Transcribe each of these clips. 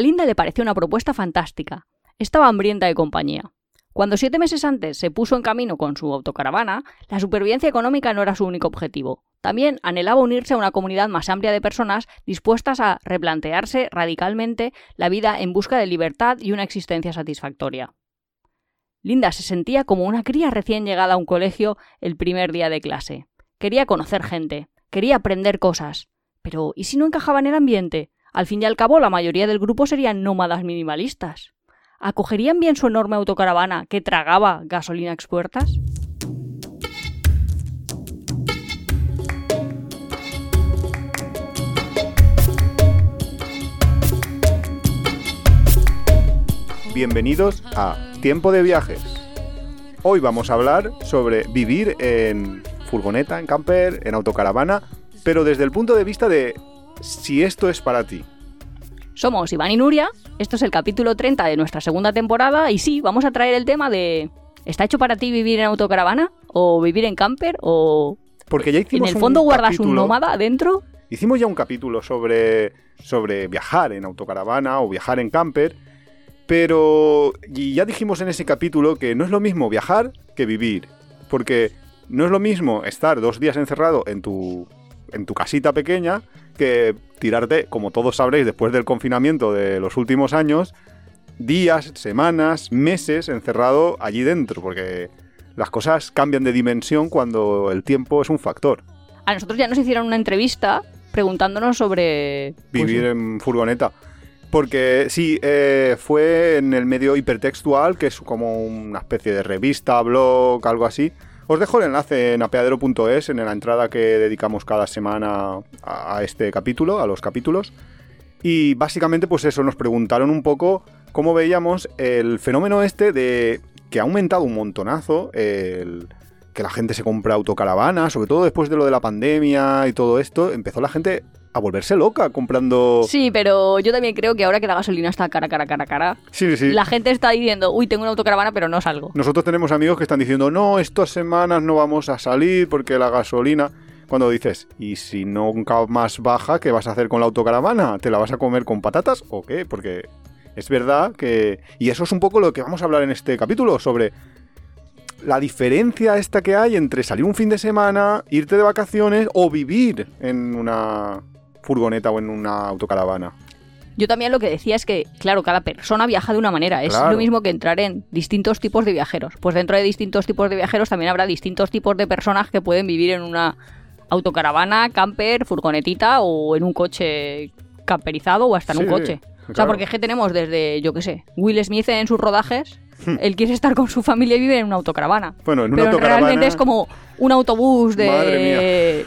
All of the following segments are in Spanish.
A Linda le pareció una propuesta fantástica. Estaba hambrienta de compañía. Cuando siete meses antes se puso en camino con su autocaravana, la supervivencia económica no era su único objetivo. También anhelaba unirse a una comunidad más amplia de personas dispuestas a replantearse radicalmente la vida en busca de libertad y una existencia satisfactoria. Linda se sentía como una cría recién llegada a un colegio el primer día de clase. Quería conocer gente, quería aprender cosas. Pero ¿y si no encajaba en el ambiente? Al fin y al cabo, la mayoría del grupo serían nómadas minimalistas. ¿Acogerían bien su enorme autocaravana que tragaba gasolina expuertas? Bienvenidos a Tiempo de Viajes. Hoy vamos a hablar sobre vivir en furgoneta, en camper, en autocaravana, pero desde el punto de vista de si esto es para ti. Somos Iván y Nuria, esto es el capítulo 30 de nuestra segunda temporada y sí, vamos a traer el tema de ¿está hecho para ti vivir en autocaravana o vivir en camper o Porque ya en hicimos el fondo un guardas un nómada adentro? Hicimos ya un capítulo sobre, sobre viajar en autocaravana o viajar en camper, pero y ya dijimos en ese capítulo que no es lo mismo viajar que vivir, porque no es lo mismo estar dos días encerrado en tu, en tu casita pequeña que tirarte, como todos sabréis, después del confinamiento de los últimos años, días, semanas, meses encerrado allí dentro, porque las cosas cambian de dimensión cuando el tiempo es un factor. A nosotros ya nos hicieron una entrevista preguntándonos sobre pues, vivir en furgoneta. Porque sí, eh, fue en el medio hipertextual, que es como una especie de revista, blog, algo así. Os dejo el enlace en apeadero.es, en la entrada que dedicamos cada semana a este capítulo, a los capítulos. Y básicamente, pues eso, nos preguntaron un poco cómo veíamos el fenómeno este de que ha aumentado un montonazo el que la gente se compra autocaravana, sobre todo después de lo de la pandemia y todo esto, empezó la gente a volverse loca comprando... Sí, pero yo también creo que ahora que la gasolina está cara, cara, cara, cara, Sí, sí. la gente está diciendo, uy, tengo una autocaravana, pero no salgo. Nosotros tenemos amigos que están diciendo, no, estas semanas no vamos a salir porque la gasolina... Cuando dices, ¿y si nunca más baja, qué vas a hacer con la autocaravana? ¿Te la vas a comer con patatas o qué? Porque es verdad que... Y eso es un poco lo que vamos a hablar en este capítulo, sobre la diferencia esta que hay entre salir un fin de semana, irte de vacaciones o vivir en una furgoneta o en una autocaravana. Yo también lo que decía es que, claro, cada persona viaja de una manera. Es Claro. lo mismo que entrar en distintos tipos de viajeros. Pues dentro de distintos tipos de viajeros también habrá distintos tipos de personas que pueden vivir en una autocaravana, camper, furgonetita o en un coche camperizado o hasta en un coche. O sea, porque es que tenemos desde, yo qué sé, Will Smith en sus rodajes, él quiere estar con su familia y vive en una autocaravana. Bueno, en una Pero autocaravana... realmente es como un autobús de... Madre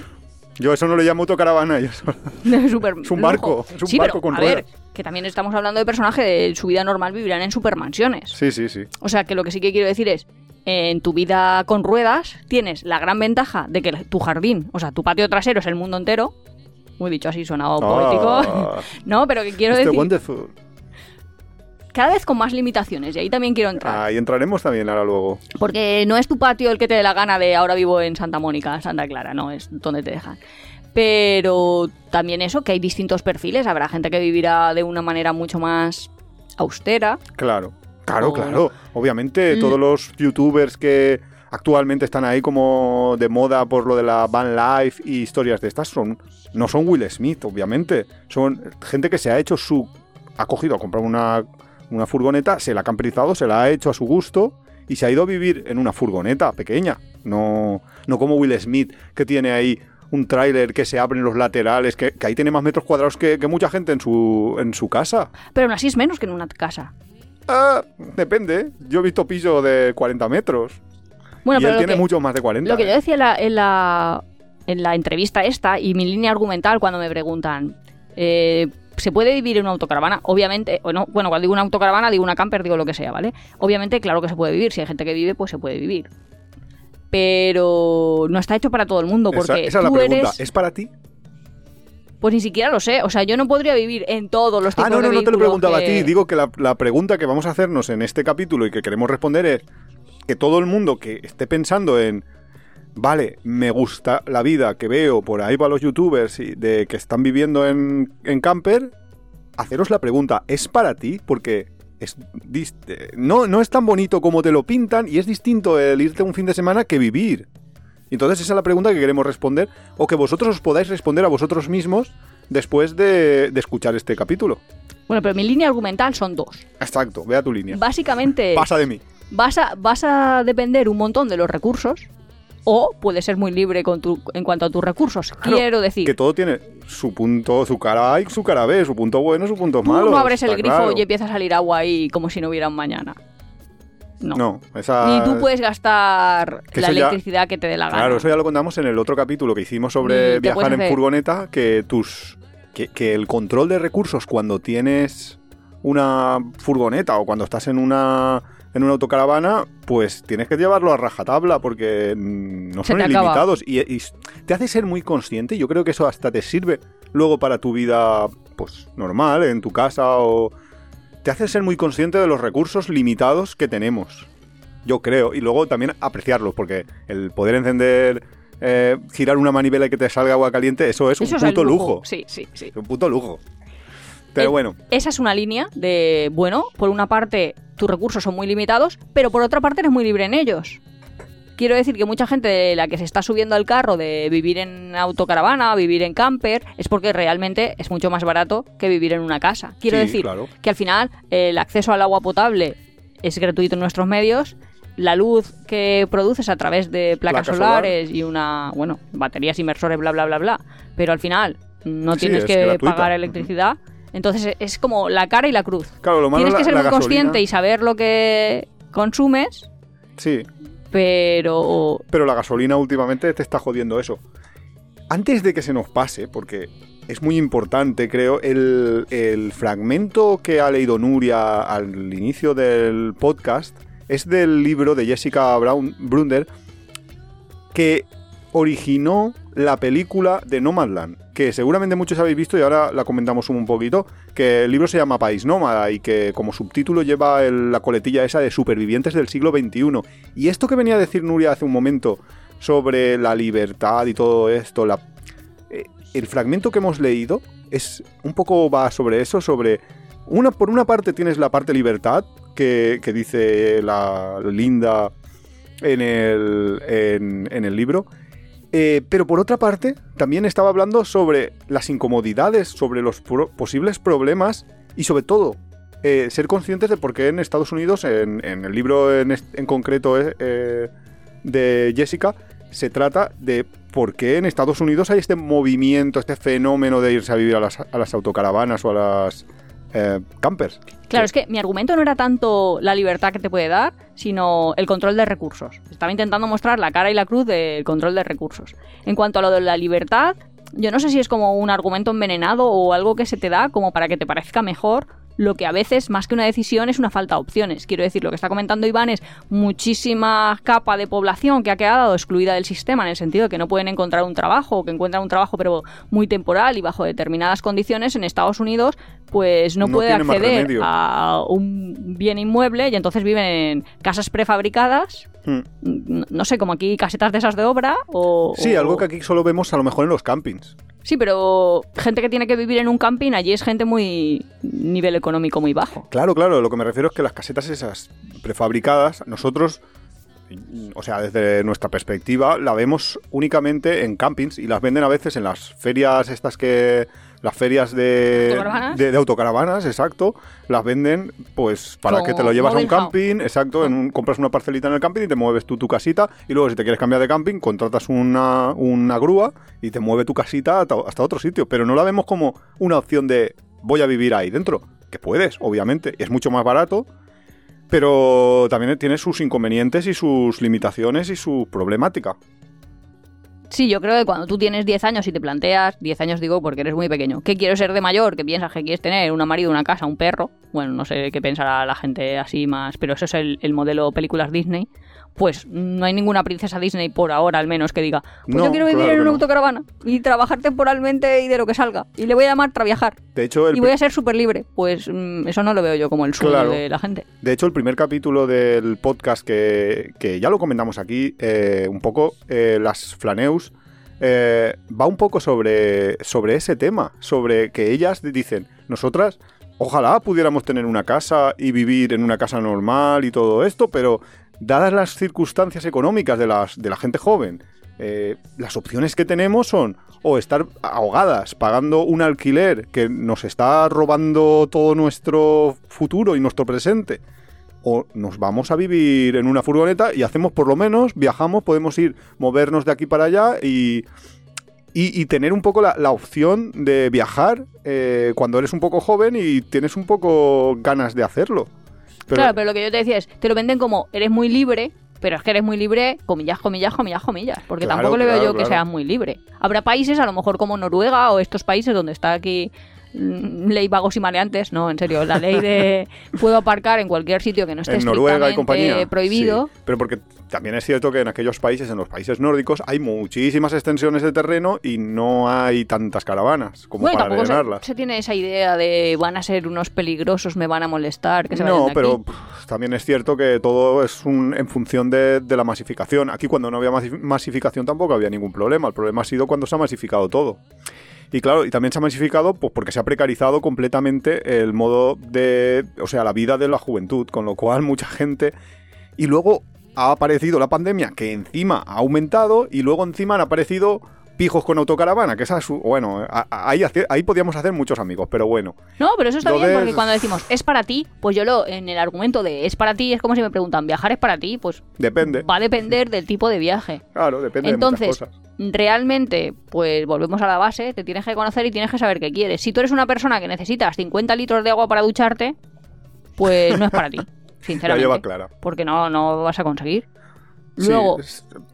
Yo eso no le llamo autocaravana, yo eso- super Es un barco, es un Sí, barco pero, con a ver, ruedas. que también estamos hablando de personajes de su vida normal vivirán en supermansiones. Sí, sí, sí. O sea, que lo que sí que quiero decir es, en tu vida con ruedas tienes la gran ventaja de que tu jardín, o sea, tu patio trasero es el mundo entero. Muy dicho así, sonado poético. Ah, no, pero que quiero este decir, wonderful. Cada vez con más limitaciones, y ahí también quiero entrar. Ahí entraremos también ahora luego. Porque no es tu patio el que te dé la gana de ahora vivo en Santa Mónica, Santa Clara, no, es donde te dejan. Pero también eso, que hay distintos perfiles. Habrá gente que vivirá de una manera mucho más austera. Claro, claro, O- claro. Obviamente Mm. todos los youtubers que actualmente están ahí como de moda por lo de la van life y historias de estas son no son Will Smith, obviamente. Son gente que se ha hecho su ha cogido a comprar una una furgoneta, se la ha camperizado, se la ha hecho a su gusto y se ha ido a vivir en una furgoneta pequeña. No no como Will Smith que tiene ahí un tráiler que se abre en los laterales, que, que ahí tiene más metros cuadrados que, que mucha gente en su, en su casa. Pero aún así es menos que en una casa. Ah, depende. Yo he visto piso de 40 metros. Bueno, y pero él tiene que, mucho más de 40. lo que yo decía en la, en la, en la entrevista esta y mi línea argumental cuando me preguntan, eh, ¿se puede vivir en una autocaravana? Obviamente, o no, bueno, cuando digo una autocaravana digo una camper, digo lo que sea, ¿vale? Obviamente, claro que se puede vivir. Si hay gente que vive, pues se puede vivir. Pero no está hecho para todo el mundo Esa, porque esa es la pregunta. eres... ¿Es para ti? Pues ni siquiera lo sé. O sea, yo no podría vivir en todos los tipos Ah, no, de no, no te lo preguntaba que- a ti. Digo que la, la pregunta que vamos a hacernos en este capítulo y que queremos responder es que todo el mundo que esté pensando en, vale, me gusta la vida que veo por ahí para los youtubers y de que están viviendo en, en camper, haceros la pregunta, ¿es para ti? Porque es eh, no, no es tan bonito como te lo pintan y es distinto el irte un fin de semana que vivir. Entonces esa es la pregunta que queremos responder o que vosotros os podáis responder a vosotros mismos después de, de escuchar este capítulo. Bueno, pero mi línea argumental son dos. Exacto, vea tu línea. Básicamente, Pasa de mí. vas a, vas a depender un montón de los recursos o puedes ser muy libre con tu, en cuanto a tus recursos. Claro, Quiero decir, Que todo tiene su punto, su cara A y su cara B, su punto bueno, su punto tú malo. no abres el grifo claro. y empieza a salir agua ahí como si no hubiera un mañana. No. No, esa... Ni tú puedes gastar Que la ya- electricidad que te dé la gana. Claro, eso ya lo contamos en el otro capítulo que hicimos sobre te viajar en hacer- furgoneta, que tus que, que el control de recursos cuando tienes una furgoneta o cuando estás en una en una autocaravana, pues tienes que llevarlo a rajatabla porque mm, no Se son te ilimitados y, y te hace ser muy consciente. Yo creo que eso hasta te sirve luego para tu vida, pues normal, en tu casa o te hace ser muy consciente de los recursos limitados que tenemos. Yo creo. Y luego también apreciarlos, porque el poder encender, eh, girar una manivela y que te salga agua caliente, eso es Eso un es puto lujo. Sí, sí, sí. Es un puto lujo. Pero Eh, bueno, Esa es una línea de, bueno, por una parte tus recursos son muy limitados, pero por otra parte eres muy libre en ellos. Quiero decir que mucha gente de la que se está subiendo al carro de vivir en autocaravana, vivir en camper, es porque realmente es mucho más barato que vivir en una casa. Quiero Sí, decir claro. que al final el acceso al agua potable es gratuito en nuestros medios, la luz que produces a través de placas Placa solar. solares y una, bueno, baterías inversores, bla, bla, bla, bla, pero al final no tienes es que gratuita. pagar electricidad. Entonces es como la cara y la cruz. claro, lo malo Tienes que ser la muy consciente y saber lo que consumes, Sí, pero pero la gasolina últimamente te está jodiendo eso. Antes de que se nos pase, porque es muy importante, creo, el, el fragmento que ha leído Nuria al inicio del podcast es del libro de Jessica Brown, Brunder, que originó la película de Nomadland, que seguramente muchos habéis visto y ahora la comentamos un poquito, que el libro se llama País Nómada y que como subtítulo lleva la coletilla esa de supervivientes del siglo XXI. Y esto que venía a decir Nuria hace un momento sobre la libertad y todo esto, eh, el fragmento que hemos leído es un poco va sobre eso, sobre una por una parte tienes la parte libertad que, que dice la Linda en el, en, en el libro. Eh, pero por otra parte, también estaba hablando sobre las incomodidades, sobre los posibles problemas y sobre todo eh, ser conscientes de por qué en Estados Unidos, en, el libro en, concreto eh, eh, de Jessica, se trata de por qué en Estados Unidos hay este movimiento, este fenómeno de irse a vivir a las autocaravanas o a las eh, campers. claro, es que mi argumento no era tanto la libertad que te puede dar, sino el control de recursos. Estaba intentando mostrar la cara y la cruz del control de recursos. En cuanto a lo de la libertad, yo no sé si es como un argumento envenenado o algo que se te da como para que te parezca mejor lo que a veces, más que una decisión, es una falta de opciones. Quiero decir, lo que está comentando Iván es muchísima capa de población que ha quedado excluida del sistema, en el sentido de que no pueden encontrar un trabajo, o que encuentran un trabajo pero muy temporal y bajo determinadas condiciones en Estados Unidos, pues no, No puede acceder a un bien inmueble y entonces viven en casas prefabricadas, Hmm. no, sé, como aquí casetas de esas de obra o... Sí, o- algo que aquí solo vemos a lo mejor en los campings. Sí, pero gente que tiene que vivir en un camping, allí es gente muy... nivel económico muy bajo. Claro, claro, lo que me refiero es que las casetas esas prefabricadas, nosotros, o sea, desde nuestra perspectiva, la vemos únicamente en campings y las venden a veces en las ferias estas que... Las ferias de ¿Autocaravanas? de, de autocaravanas, exacto, las venden pues para Como que te lo llevas a un camping, exacto, en un- compras una parcelita en el camping y te mueves tú tu casita. Y luego si te quieres cambiar de camping contratas una, una grúa y te mueve tu casita hasta, hasta otro sitio, pero no la vemos como una opción de voy a vivir ahí dentro, que puedes, obviamente, es mucho más barato, pero también tiene sus inconvenientes y sus limitaciones y su problemática. Sí, yo creo que cuando tú tienes 10 años y te planteas, 10 años digo porque eres muy pequeño, ¿qué quiero ser de mayor? ¿Qué piensas que quieres tener? ¿Una marido, una casa, un perro? Bueno, no sé qué pensará la gente así más, pero eso es el, el modelo películas Disney. Pues no hay ninguna princesa Disney por ahora al menos que diga, pues No, yo quiero vivir claro en una no. autocaravana y trabajar temporalmente y de lo que salga. Y le voy a llamar Traviajar. De hecho, el, Y voy a ser súper libre. Pues mm, eso no lo veo yo como el sueño Claro. de la gente. De hecho, el primer capítulo del podcast que, que ya lo comentamos aquí, eh, un poco, eh, las flaneus eh, va un poco sobre, sobre ese tema, sobre que ellas dicen, nosotras, ojalá pudiéramos tener una casa y vivir en una casa normal y todo esto, pero dadas las circunstancias económicas de, las, de la gente joven, eh, las opciones que tenemos son o estar ahogadas pagando un alquiler que nos está robando todo nuestro futuro y nuestro presente, o nos vamos a vivir en una furgoneta y hacemos por lo menos, viajamos, podemos ir, movernos de aquí para allá y, y, tener un poco la, la opción de viajar eh, cuando eres un poco joven y tienes un poco ganas de hacerlo. Pero- Claro, pero lo que yo te decía es, te lo venden como eres muy libre, pero es que eres muy libre, comillas, comillas, comillas, comillas. Porque Claro, tampoco le veo claro, yo que claro. seas muy libre. Habrá países, a lo mejor como Noruega o estos países donde está aquí ley vagos y maleantes, no, en serio, la ley de puedo aparcar en cualquier sitio que no esté en Noruega y compañía. prohibido. sí. pero porque también es cierto que en aquellos países, en los países nórdicos, hay muchísimas extensiones de terreno y no hay tantas caravanas como Bueno, para tampoco se, se tiene esa idea de van a ser unos peligrosos, me van a molestar, que se No, aquí. pero pff, también es cierto que todo es un, en función de, de la masificación. Aquí cuando no había masi- masificación tampoco había ningún problema. El problema ha sido cuando se ha masificado todo. Y claro, y también se ha masificado pues porque se ha precarizado completamente el modo de, o sea, la vida de la juventud, con lo cual mucha gente y luego ha aparecido la pandemia que encima ha aumentado y luego encima han aparecido pijos con autocaravana, que esa es su- bueno, ahí ahí podíamos hacer muchos amigos, pero bueno. No, pero eso está bien porque cuando decimos es para ti, pues yo lo en el argumento de es para ti es como si me preguntan viajar es para ti, pues Depende. va a depender del tipo de viaje. Claro, depende Entonces, de muchas cosas. Realmente, pues volvemos a la base, te tienes que conocer y tienes que saber qué quieres. Si tú eres una persona que necesitas 50 litros de agua para ducharte, pues no es para ti, La sinceramente. lleva clara. Porque no, no vas a conseguir. Luego,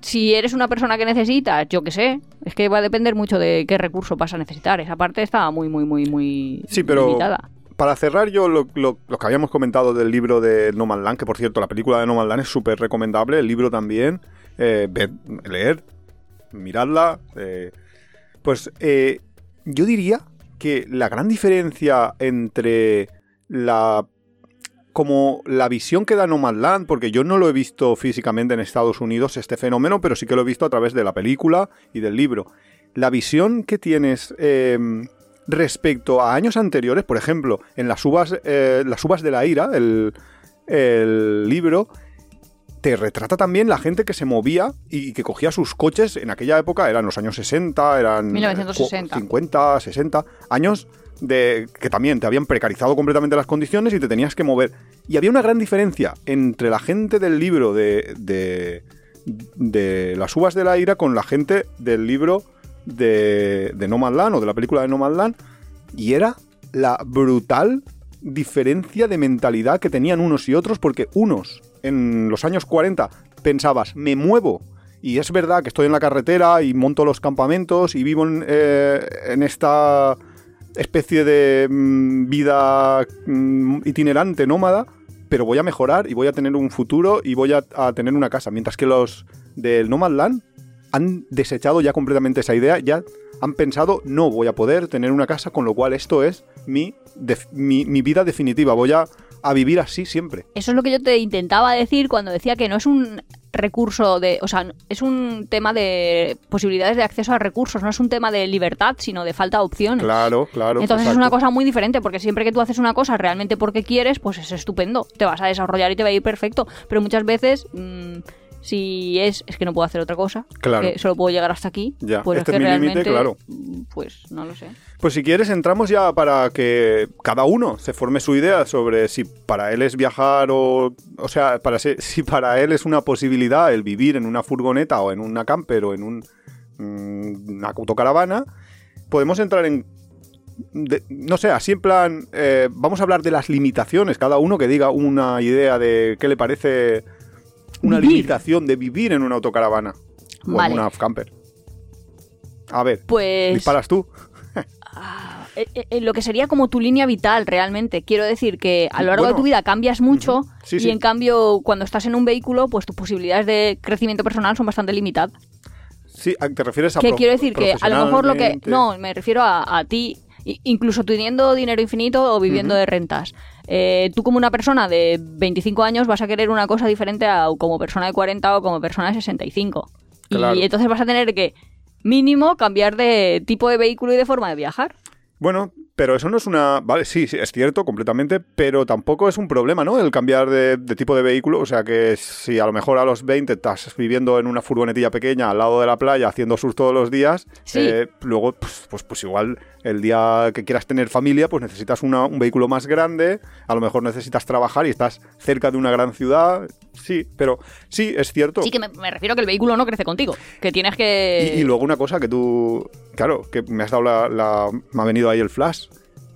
si eres una persona que necesitas, yo qué sé, es que va a depender mucho de qué recurso vas a necesitar. Esa parte está muy, muy, muy, muy Sí, pero- limitada. para cerrar yo lo, lo- lo que habíamos comentado del libro de No Man Land, que por cierto la película de No Man Land es súper recomendable, el libro también, eh, leer, miradla, eh, pues eh, yo diría que la gran diferencia entre la como la visión que da No Man Land, porque yo no lo he visto físicamente en Estados Unidos este fenómeno, pero sí que lo he visto a través de la película y del libro. La visión que tienes eh, respecto a años anteriores, por ejemplo, en las uvas, eh, las uvas de la ira, el, el libro, te retrata también la gente que se movía y que cogía sus coches en aquella época, eran los años 60, eran 1960. 50, 60 años de que también te habían precarizado completamente las condiciones y te tenías que mover. Y había una gran diferencia entre la gente del libro de, de, de las uvas de la ira con la gente del libro de, de No Man Land o de la película de No Man Land y era la brutal diferencia de mentalidad que tenían unos y otros porque unos en los años 40 pensabas me muevo y es verdad que estoy en la carretera y monto los campamentos y vivo en, eh, en esta especie de mm, vida mm, itinerante, nómada, pero voy a mejorar y voy a tener un futuro y voy a, tener una casa. Mientras que los del Nomad Land han desechado ya completamente esa idea, ya han pensado, no voy a poder tener una casa, con lo cual esto es mi, mi, mi vida definitiva, voy a, a vivir así siempre. Eso es lo que yo te intentaba decir cuando decía que no es un recurso de, o sea, es un tema de posibilidades de acceso a recursos, no es un tema de libertad, sino de falta de opciones. Claro, claro. Entonces es una cosa muy diferente, porque siempre que tú haces una cosa realmente porque quieres, pues es estupendo, te vas a desarrollar y te va a ir perfecto. Pero muchas veces, mm, si es, es que no puedo hacer otra cosa, Claro. que solo puedo llegar hasta aquí, Ya, pues este es que es mi límite, realmente, claro. mm, pues no lo sé. Pues si quieres entramos ya para que cada uno se forme su idea sobre si para él es viajar o... O sea, para se- si para él es una posibilidad el vivir en una furgoneta o en una camper o en un, mm, una autocaravana, podemos entrar en... de- no sé, así en plan... eh, vamos a hablar de las limitaciones, cada uno que diga una idea de qué le parece una Vivir. limitación de vivir en una autocaravana o Vale. en una camper. A ver, Pues disparas tú. ah, eh, eh, eh, lo que sería como tu línea vital realmente. Quiero decir que a lo largo Bueno. de tu vida cambias mucho Sí, y sí. en cambio cuando estás en un vehículo, pues tus posibilidades de crecimiento personal son bastante limitadas. Sí, ¿a- ¿te refieres a Que quiero decir que a lo mejor lo que... No, me refiero a, a ti, incluso teniendo dinero infinito o viviendo de rentas. Eh, tú como una persona de 25 años vas a querer una cosa diferente a como persona de 40 o como persona de 65. Claro. Y entonces vas a tener que mínimo cambiar de tipo de vehículo y de forma de viajar. Bueno, pero eso no es una... Vale, sí, sí, es cierto, completamente, pero tampoco es un problema, ¿no? El cambiar de, de tipo de vehículo. O sea que si a lo mejor a los 20 estás viviendo en una furgonetilla pequeña al lado de la playa haciendo surf todos los días, Sí. eh, luego, pues, pues, pues igual el día que quieras tener familia, pues necesitas una- un vehículo más grande, a lo mejor necesitas trabajar y estás cerca de una gran ciudad. Sí, pero sí, es cierto. Sí que me, me refiero que el vehículo no crece contigo, que tienes que... Y, y luego una cosa que tú, claro, que me has dado la, la- me ha venido ahí el flash.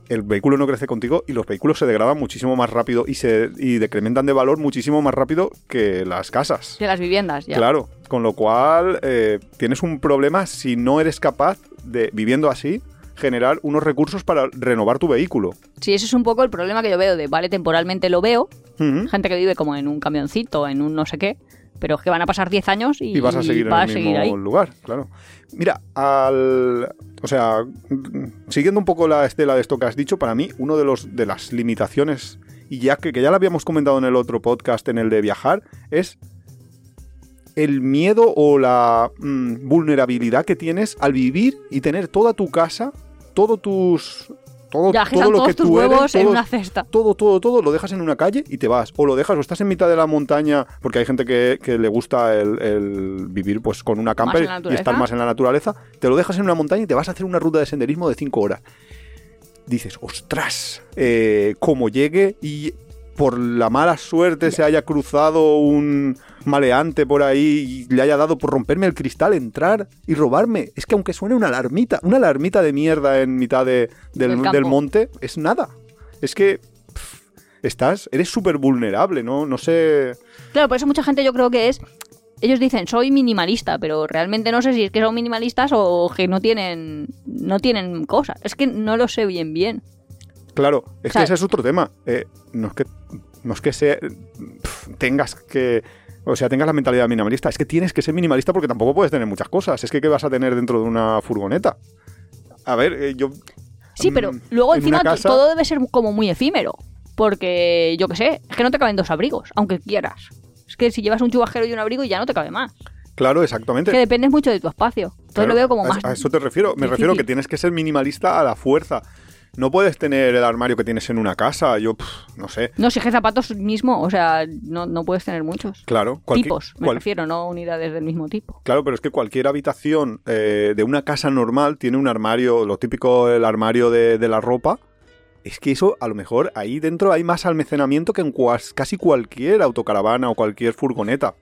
El vehículo no crece contigo y los vehículos se degradan muchísimo más rápido y se y decrementan de valor muchísimo más rápido que las casas. que las viviendas, ya. Claro, con lo cual eh, tienes un problema si no eres capaz de, viviendo así, generar unos recursos para renovar tu vehículo. Sí, ese es un poco el problema que yo veo de, vale, temporalmente lo veo, gente que vive como en un camioncito, en un no sé qué, pero es que van a pasar 10 años y, y vas a seguir en el seguir mismo ahí. lugar, claro. Mira, al, o sea, siguiendo un poco la estela de esto que has dicho, para mí uno de los de las limitaciones y ya que, que ya lo habíamos comentado en el otro podcast, en el de viajar, es el miedo o la mm, vulnerabilidad que tienes al vivir y tener toda tu casa, todo tus todo, lo todos que tus tú eres, huevos en todo- una cesta. todo, todo, todo, lo dejas en una calle y te vas. O lo dejas, o estás en mitad de la montaña, porque hay gente que, que le gusta el, el vivir pues con una camper y estar más en la naturaleza. Te lo dejas en una montaña y te vas a hacer una ruta de senderismo de 5 horas. Dices, ostras, eh, como llegue y por la mala suerte se haya cruzado un maleante por ahí y le haya dado por romperme el cristal, entrar y robarme. Es que aunque suene una alarmita, una alarmita de mierda en mitad de- del, monte, es nada. Es que pff, estás, eres súper vulnerable, ¿no? No sé. Claro, por eso mucha gente yo creo que es... Ellos dicen, soy minimalista, pero realmente no sé si es que son minimalistas o que no tienen, no tienen cosas. Es que no lo sé bien bien. Claro, es O sea- que ese es otro tema. Eh, no es que, no es que pf, tengas que. O sea, tengas la mentalidad minimalista. Es que tienes que ser minimalista porque tampoco puedes tener muchas cosas. Es que, ¿qué vas a tener dentro de una furgoneta? A ver, eh, yo. Sí, pero mm, luego en encima casa- todo debe ser como muy efímero. Porque, yo qué sé, es que no te caben dos abrigos, aunque quieras. Es que si llevas un chubajero y un abrigo ya no te cabe más. Claro, exactamente. Que dependes mucho de tu espacio. Entonces Claro, lo veo como más... A eso te refiero. Me difícil. refiero que tienes que ser minimalista a la fuerza. No puedes tener el armario que tienes en una casa. Yo, no sé. No, si es que zapatos mismo, o sea, no, no puedes tener muchos. Claro. cualquier- Tipos, me cual- refiero, no unidades del mismo tipo. Claro, pero es que cualquier habitación eh, de una casa normal tiene un armario, lo típico, el armario de, de la ropa. Es que eso, a lo mejor, ahí dentro hay más almacenamiento que en cuas- casi cualquier autocaravana o cualquier furgoneta.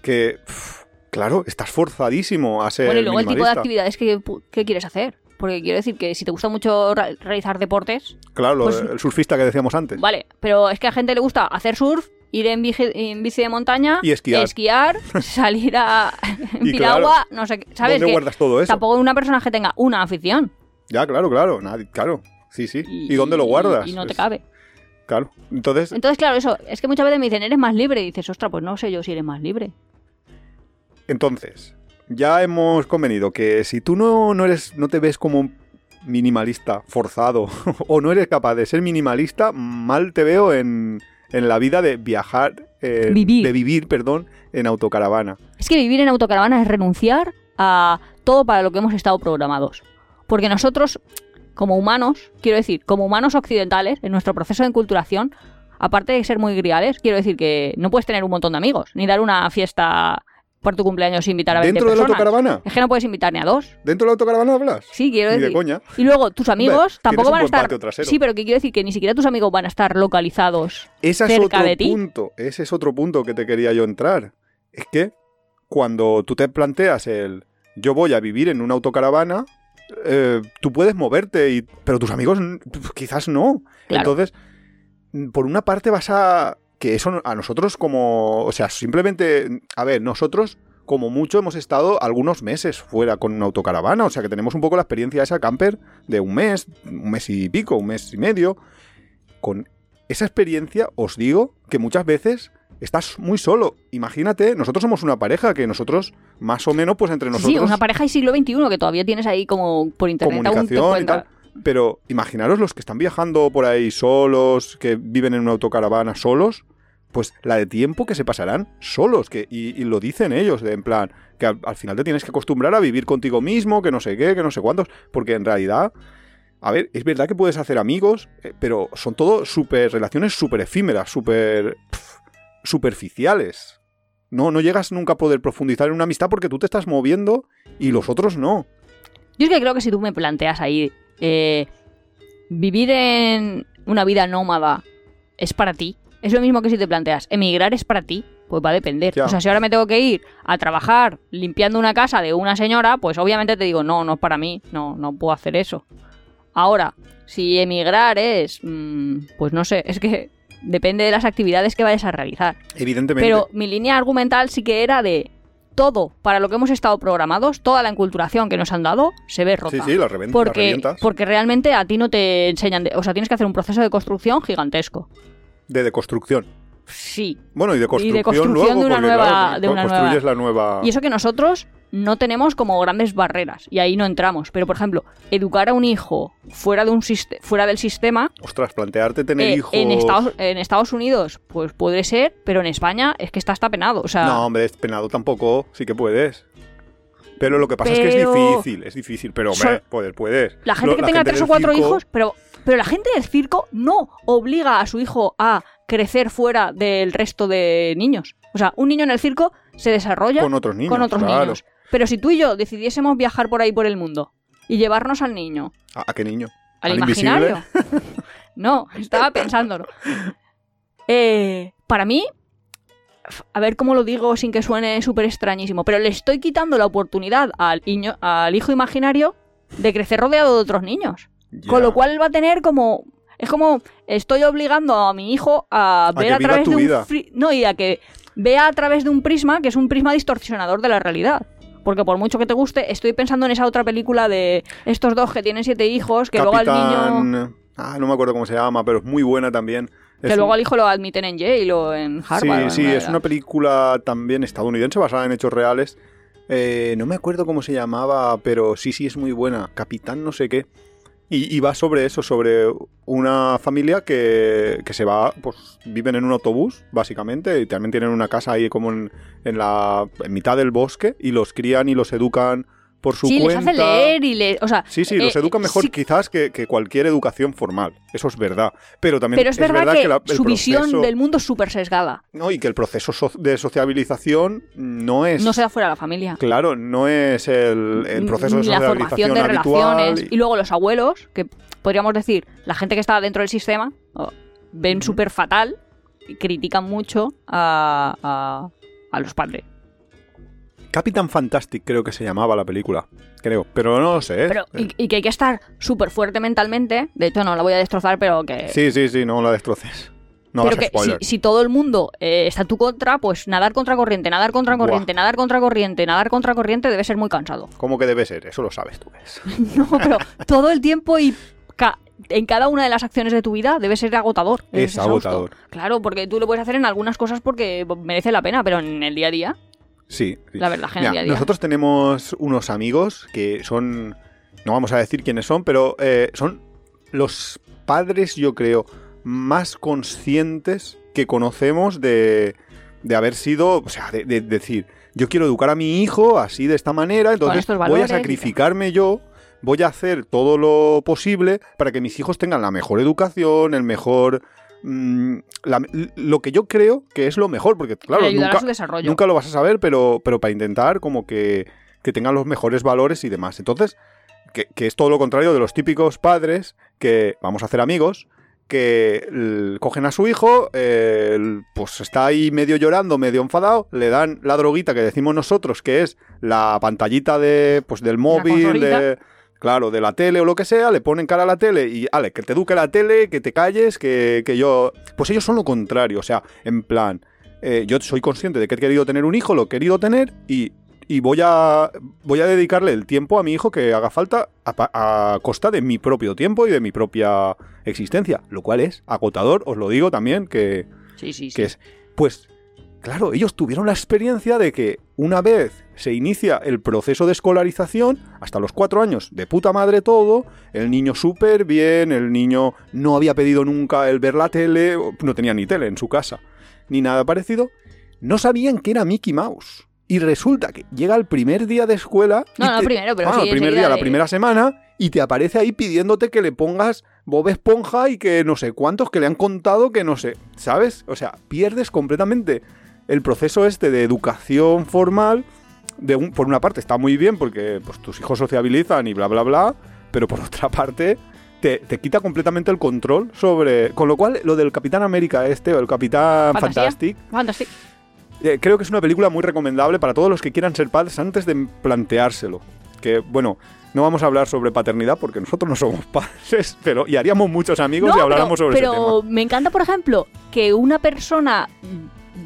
Que, pf, claro, estás forzadísimo a ser Bueno, y luego el tipo de actividades que quieres hacer. Porque quiero decir que si te gusta mucho realizar deportes, Claro, lo- pues- el surfista que decíamos antes. vale, pero es que a gente le gusta hacer surf, ir en bici, en bici de montaña, Y esquiar. salir a en Y piragua, no sé qué. ¿Sabes? ¿Dónde Que guardas todo eso? tampoco una persona que tenga una afición. Ya, claro, claro. nadie- claro. Sí, sí. ¿Y, dónde lo guardas? Y no te Es- cabe. Claro. Entonces, Entonces, claro, eso, es que muchas veces me dicen, eres más libre. Y dices, ostras, pues no sé yo si eres más libre. Entonces, ya hemos convenido que si tú no, no eres, no te ves como un minimalista forzado o no eres capaz de ser minimalista, mal te veo en, en la vida de viajar, eh, Vivir. de vivir, perdón, en autocaravana. Es que vivir en autocaravana es renunciar a todo para lo que hemos estado programados. Porque nosotros, como humanos, quiero decir, como humanos occidentales, en nuestro proceso de enculturación, aparte de ser muy griales, quiero decir que no puedes tener un montón de amigos, ni dar una fiesta por tu cumpleaños invitar a 20 ¿Dentro de la personas. autocaravana? Es que no puedes invitar ni a dos. ¿Dentro de la autocaravana hablas? Sí, quiero Ni de decir. coña. Y luego tus amigos tampoco van a estar. Sí, pero que quiero decir que ni siquiera tus amigos van a estar localizados. Ese es otro de ti. punto. Ese es otro punto que te quería yo entrar. Es que cuando tú te planteas el yo voy a vivir en una autocaravana, eh, tú puedes moverte, y, pero tus amigos quizás no. Claro. Entonces, por una parte vas a... que eso a nosotros como... O sea, simplemente... A ver, nosotros como mucho hemos estado algunos meses fuera con una autocaravana, o sea que tenemos un poco la experiencia esa camper de un mes, un mes y pico, un mes y medio. Con esa experiencia os digo que muchas veces estás muy solo. Imagínate, nosotros somos una pareja que nosotros más o menos pues entre nosotros Sí, una pareja y siglo XXI que todavía tienes ahí como por internet aún te comunicación y tal. Pero imaginaros los que están viajando por ahí solos, que viven en una autocaravana solos, pues la de tiempo que se pasarán solos, que, y, lo dicen ellos, en plan, que al, al final te tienes que acostumbrar a vivir contigo mismo, que no sé qué, que no sé cuántos, porque en realidad, a ver, es verdad que puedes hacer amigos, eh, pero son todo super, relaciones súper efímeras, súper superficiales. No, no llegas nunca a poder profundizar en una amistad porque tú te estás moviendo y los otros no. Yo es que creo que si tú me planteas ahí, eh, vivir en una vida nómada es para ti. Es lo mismo que si te planteas, emigrar es para ti. Pues va a depender. Ya. O sea, si ahora me tengo que ir a trabajar limpiando una casa de una señora, pues obviamente te digo, no, no es para mí, no, no puedo hacer eso. Ahora, si emigrar es, mm, pues no sé, es que depende de las actividades que vayas a realizar. Evidentemente. Pero mi línea argumental sí que era de todo para lo que hemos estado programados, toda la enculturación que nos han dado, se ve rota. sí, sí, la, reven- la Porque, revientas. porque realmente a ti no te enseñan, de- o sea, tienes que hacer un proceso de construcción gigantesco. De deconstrucción. Sí. Bueno, y de construcción, construcción luego, de una porque, nueva- claro, de una construyes la nueva... Y eso que nosotros no tenemos como grandes barreras y ahí no entramos. Pero, por ejemplo, educar a un hijo fuera, de un fuera del sistema, Ostras, plantearte tener eh, hijos... en, Estados, en Estados Unidos, pues puede ser, pero en España es que está hasta penado. O sea, No, hombre, es penado tampoco, sí que puedes. Pero lo que pasa es que es difícil, es difícil, pero hombre, poder puedes. La gente Lo- que tenga tres o cuatro circo- hijos, pero, pero la gente del circo no obliga a su hijo a crecer fuera del resto de niños. O sea, un niño en el circo se desarrolla Con otros niños, con otros claro. niños. Pero si tú y yo decidiésemos viajar por ahí por el mundo y llevarnos al niño, ¿A, a qué niño? al, ¿Al imaginario. no, estaba pensándolo. Eh, para mí, a ver cómo lo digo sin que suene súper extrañísimo, pero le estoy quitando la oportunidad al, al hijo imaginario de crecer rodeado de otros niños. Con lo cual él va a tener como. Es como estoy obligando a mi hijo a ver a, través de un. vida. No, y a que vea a través de un prisma que es un prisma distorsionador de la realidad. Porque por mucho que te guste, estoy pensando en esa otra película de estos dos que tienen siete hijos, que luego al niño. Capitán... Ah, no me acuerdo cómo se llama, pero es muy buena también. Que Es luego un- al hijo lo admiten en Yale o en Harvard. Sí, sí, es una película también estadounidense basada en hechos reales. Eh, no me acuerdo cómo se llamaba, pero sí, sí, es muy buena. Capitán no sé qué. Y, y va sobre eso, sobre una familia que, que se va, pues viven en un autobús, básicamente, y también tienen una casa ahí como en, en la en mitad del bosque, y los crían y los educan por su Sí, les cuenta. hace leer y les. O sea, Sí, sí, los eh, educan mejor sí, quizás que, que cualquier educación formal. Eso es verdad. Pero también pero es, verdad, que, la- su visión del mundo es súper sesgada. no, y que el proceso so- de sociabilización no es. No se da fuera de la familia. Claro, no es el, el proceso de Ni la formación de habitual. relaciones. Y luego los abuelos, que podríamos decir, la gente que está dentro del sistema, oh, ven súper fatal y critican mucho a, a, a los padres. Capitán Fantastic creo que se llamaba la película. Creo, pero no lo sé. ¿eh? Pero, y, y que hay que estar súper fuerte mentalmente. De hecho, no la voy a destrozar, pero que. Sí, sí, sí, no la destroces. No pero que si, si todo el mundo eh, está en tu contra, pues nadar contra corriente, nadar contra Buah. corriente, nadar contra corriente, nadar contra corriente debe ser muy cansado. ¿Cómo que debe ser? Eso lo sabes tú. ¿ves? No, pero todo el tiempo y ca- en cada una de las acciones de tu vida debe ser agotador. Es agotador. Claro, porque tú lo puedes hacer en algunas cosas porque merece la pena, pero en el día a día, Sí. sí. la verdad, Mira, día día. nosotros tenemos unos amigos que son, no vamos a decir quiénes son, pero eh, son los padres, yo creo, más conscientes que conocemos de, de haber sido, o sea, de, de decir, yo quiero educar a mi hijo así de esta manera, entonces voy a sacrificarme yo. Voy a hacer todo lo posible para que mis hijos tengan la mejor educación, el mejor... mm, la- lo que yo creo que es lo mejor, porque claro, nunca, lo vas a saber, pero, pero para intentar como que, que tengan los mejores valores y demás. Entonces, que, que es todo lo contrario de los típicos padres que vamos a hacer amigos, que cogen a su hijo, eh, pues está ahí medio llorando, medio enfadado, le dan la droguita que decimos nosotros, que es la pantallita de, pues, del móvil, de, claro, de la tele o lo que sea, le ponen cara a la tele y, ale, que te eduque la tele, que te calles, que, que yo... Pues ellos son lo contrario, o sea, en plan, eh, yo soy consciente de que he querido tener un hijo, lo he querido tener y, y voy, a, voy a dedicarle el tiempo a mi hijo que haga falta a, a costa de mi propio tiempo y de mi propia existencia, lo cual es agotador, os lo digo también, que, Sí, sí, sí. que es, pues, claro, ellos tuvieron la experiencia de que una vez se inicia el proceso de escolarización, hasta los cuatro años, de puta madre todo, el niño súper bien, el niño no había pedido nunca el ver la tele, no tenía ni tele en su casa. ni nada parecido, no sabían que era Mickey Mouse. Y resulta que llega el primer día de escuela. No, no, te- primero, pero Ah, sí, el primer día, la primera semana, y te aparece ahí pidiéndote que le pongas Bob Esponja y que no sé cuántos que le han contado que no sé, ¿sabes? O sea, pierdes completamente el proceso este de educación formal. De un- por una parte está muy bien porque pues, tus hijos sociabilizan y bla, bla, bla, pero por otra parte te, te quita completamente el control sobre... Con lo cual, lo del Capitán América este o el Capitán. Fantastic, Fantástico. eh, creo que es una película muy recomendable para todos los que quieran ser padres antes de planteárselo. Que, bueno, no vamos a hablar sobre paternidad porque nosotros no somos padres, pero y haríamos muchos amigos No, y habláramos pero, sobre pero ese tema. me encanta, por ejemplo, que una persona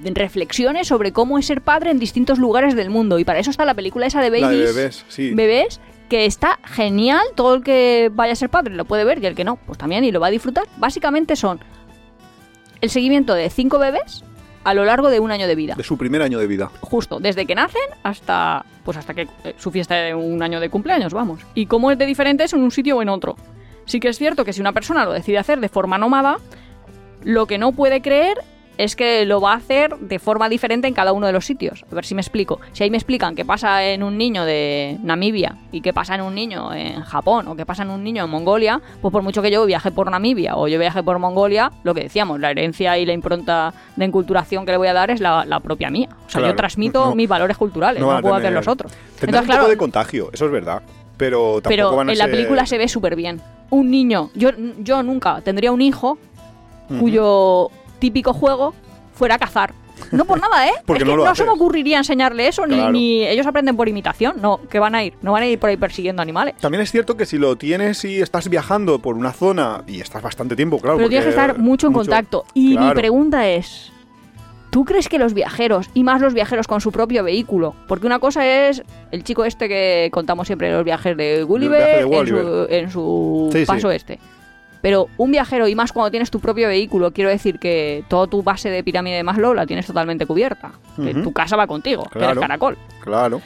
mm, reflexione sobre cómo es ser padre en distintos lugares del mundo. Y para eso está la película esa de La Babies. de bebés, sí. bebés, que está genial. Todo el que vaya a ser padre lo puede ver y el que no, pues también y lo va a disfrutar. Básicamente son el seguimiento de cinco bebés a lo largo de un año de vida. de su primer año de vida. Justo, desde que nacen hasta pues hasta que eh, su fiesta de un año de cumpleaños, vamos. Y cómo es de diferentes en un sitio o en otro. Sí que es cierto que si una persona lo decide hacer de forma nómada, lo que no puede creer es que lo va a hacer de forma diferente en cada uno de los sitios. A ver si me explico. Si ahí me explican qué pasa en un niño de Namibia y qué pasa en un niño en Japón o qué pasa en un niño en Mongolia, pues por mucho que yo viaje por Namibia o yo viaje por Mongolia, lo que decíamos, la herencia y la impronta de enculturación que le voy a dar es la, la propia mía. O sea, Claro. yo transmito No- mis valores culturales, no puedo hacer tener- los otros. Entonces, un claro, poco de contagio, eso es verdad. Pero tampoco pero van a en la película se ve súper bien. Un niño, yo, yo nunca tendría un hijo cuyo típico juego fuera cazar. No por nada, ¿eh? Porque es no que no se me ocurriría enseñarle eso, ni, Claro. ni ellos aprenden por imitación. No, que van a ir, no van a ir por ahí persiguiendo animales. También es cierto que si lo tienes y estás viajando por una zona y estás bastante tiempo, claro. Pero tienes que estar mucho en contacto. Y mi pregunta es, ¿tú crees que los viajeros, y más los viajeros con su propio vehículo, porque una cosa es el chico este que contamos siempre los viajes de Gulliver, viaje de en su, en su Sí, sí. paso este? Pero un viajero, y más cuando tienes tu propio vehículo, quiero decir que toda tu base de pirámide de Maslow la tienes totalmente cubierta. Que tu casa va contigo, que Claro. eres caracol. Claro.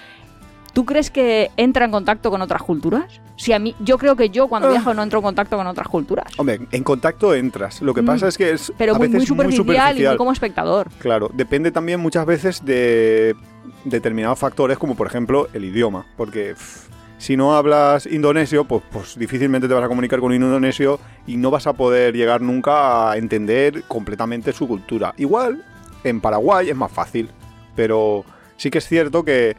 ¿Tú crees que entra en contacto con otras culturas? Si a mí, yo creo que yo cuando Ah. viajo no entro en contacto con otras culturas. Hombre, en contacto entras. Lo que Mm. pasa es que es Pero a muy, veces muy superficial y muy como espectador. Claro, depende también muchas veces de determinados factores, como por ejemplo el idioma. Porque pff, si no hablas indonesio, pues, pues difícilmente te vas a comunicar con un indonesio y no vas a poder llegar nunca a entender completamente su cultura. Igual, en Paraguay es más fácil, pero sí que es cierto que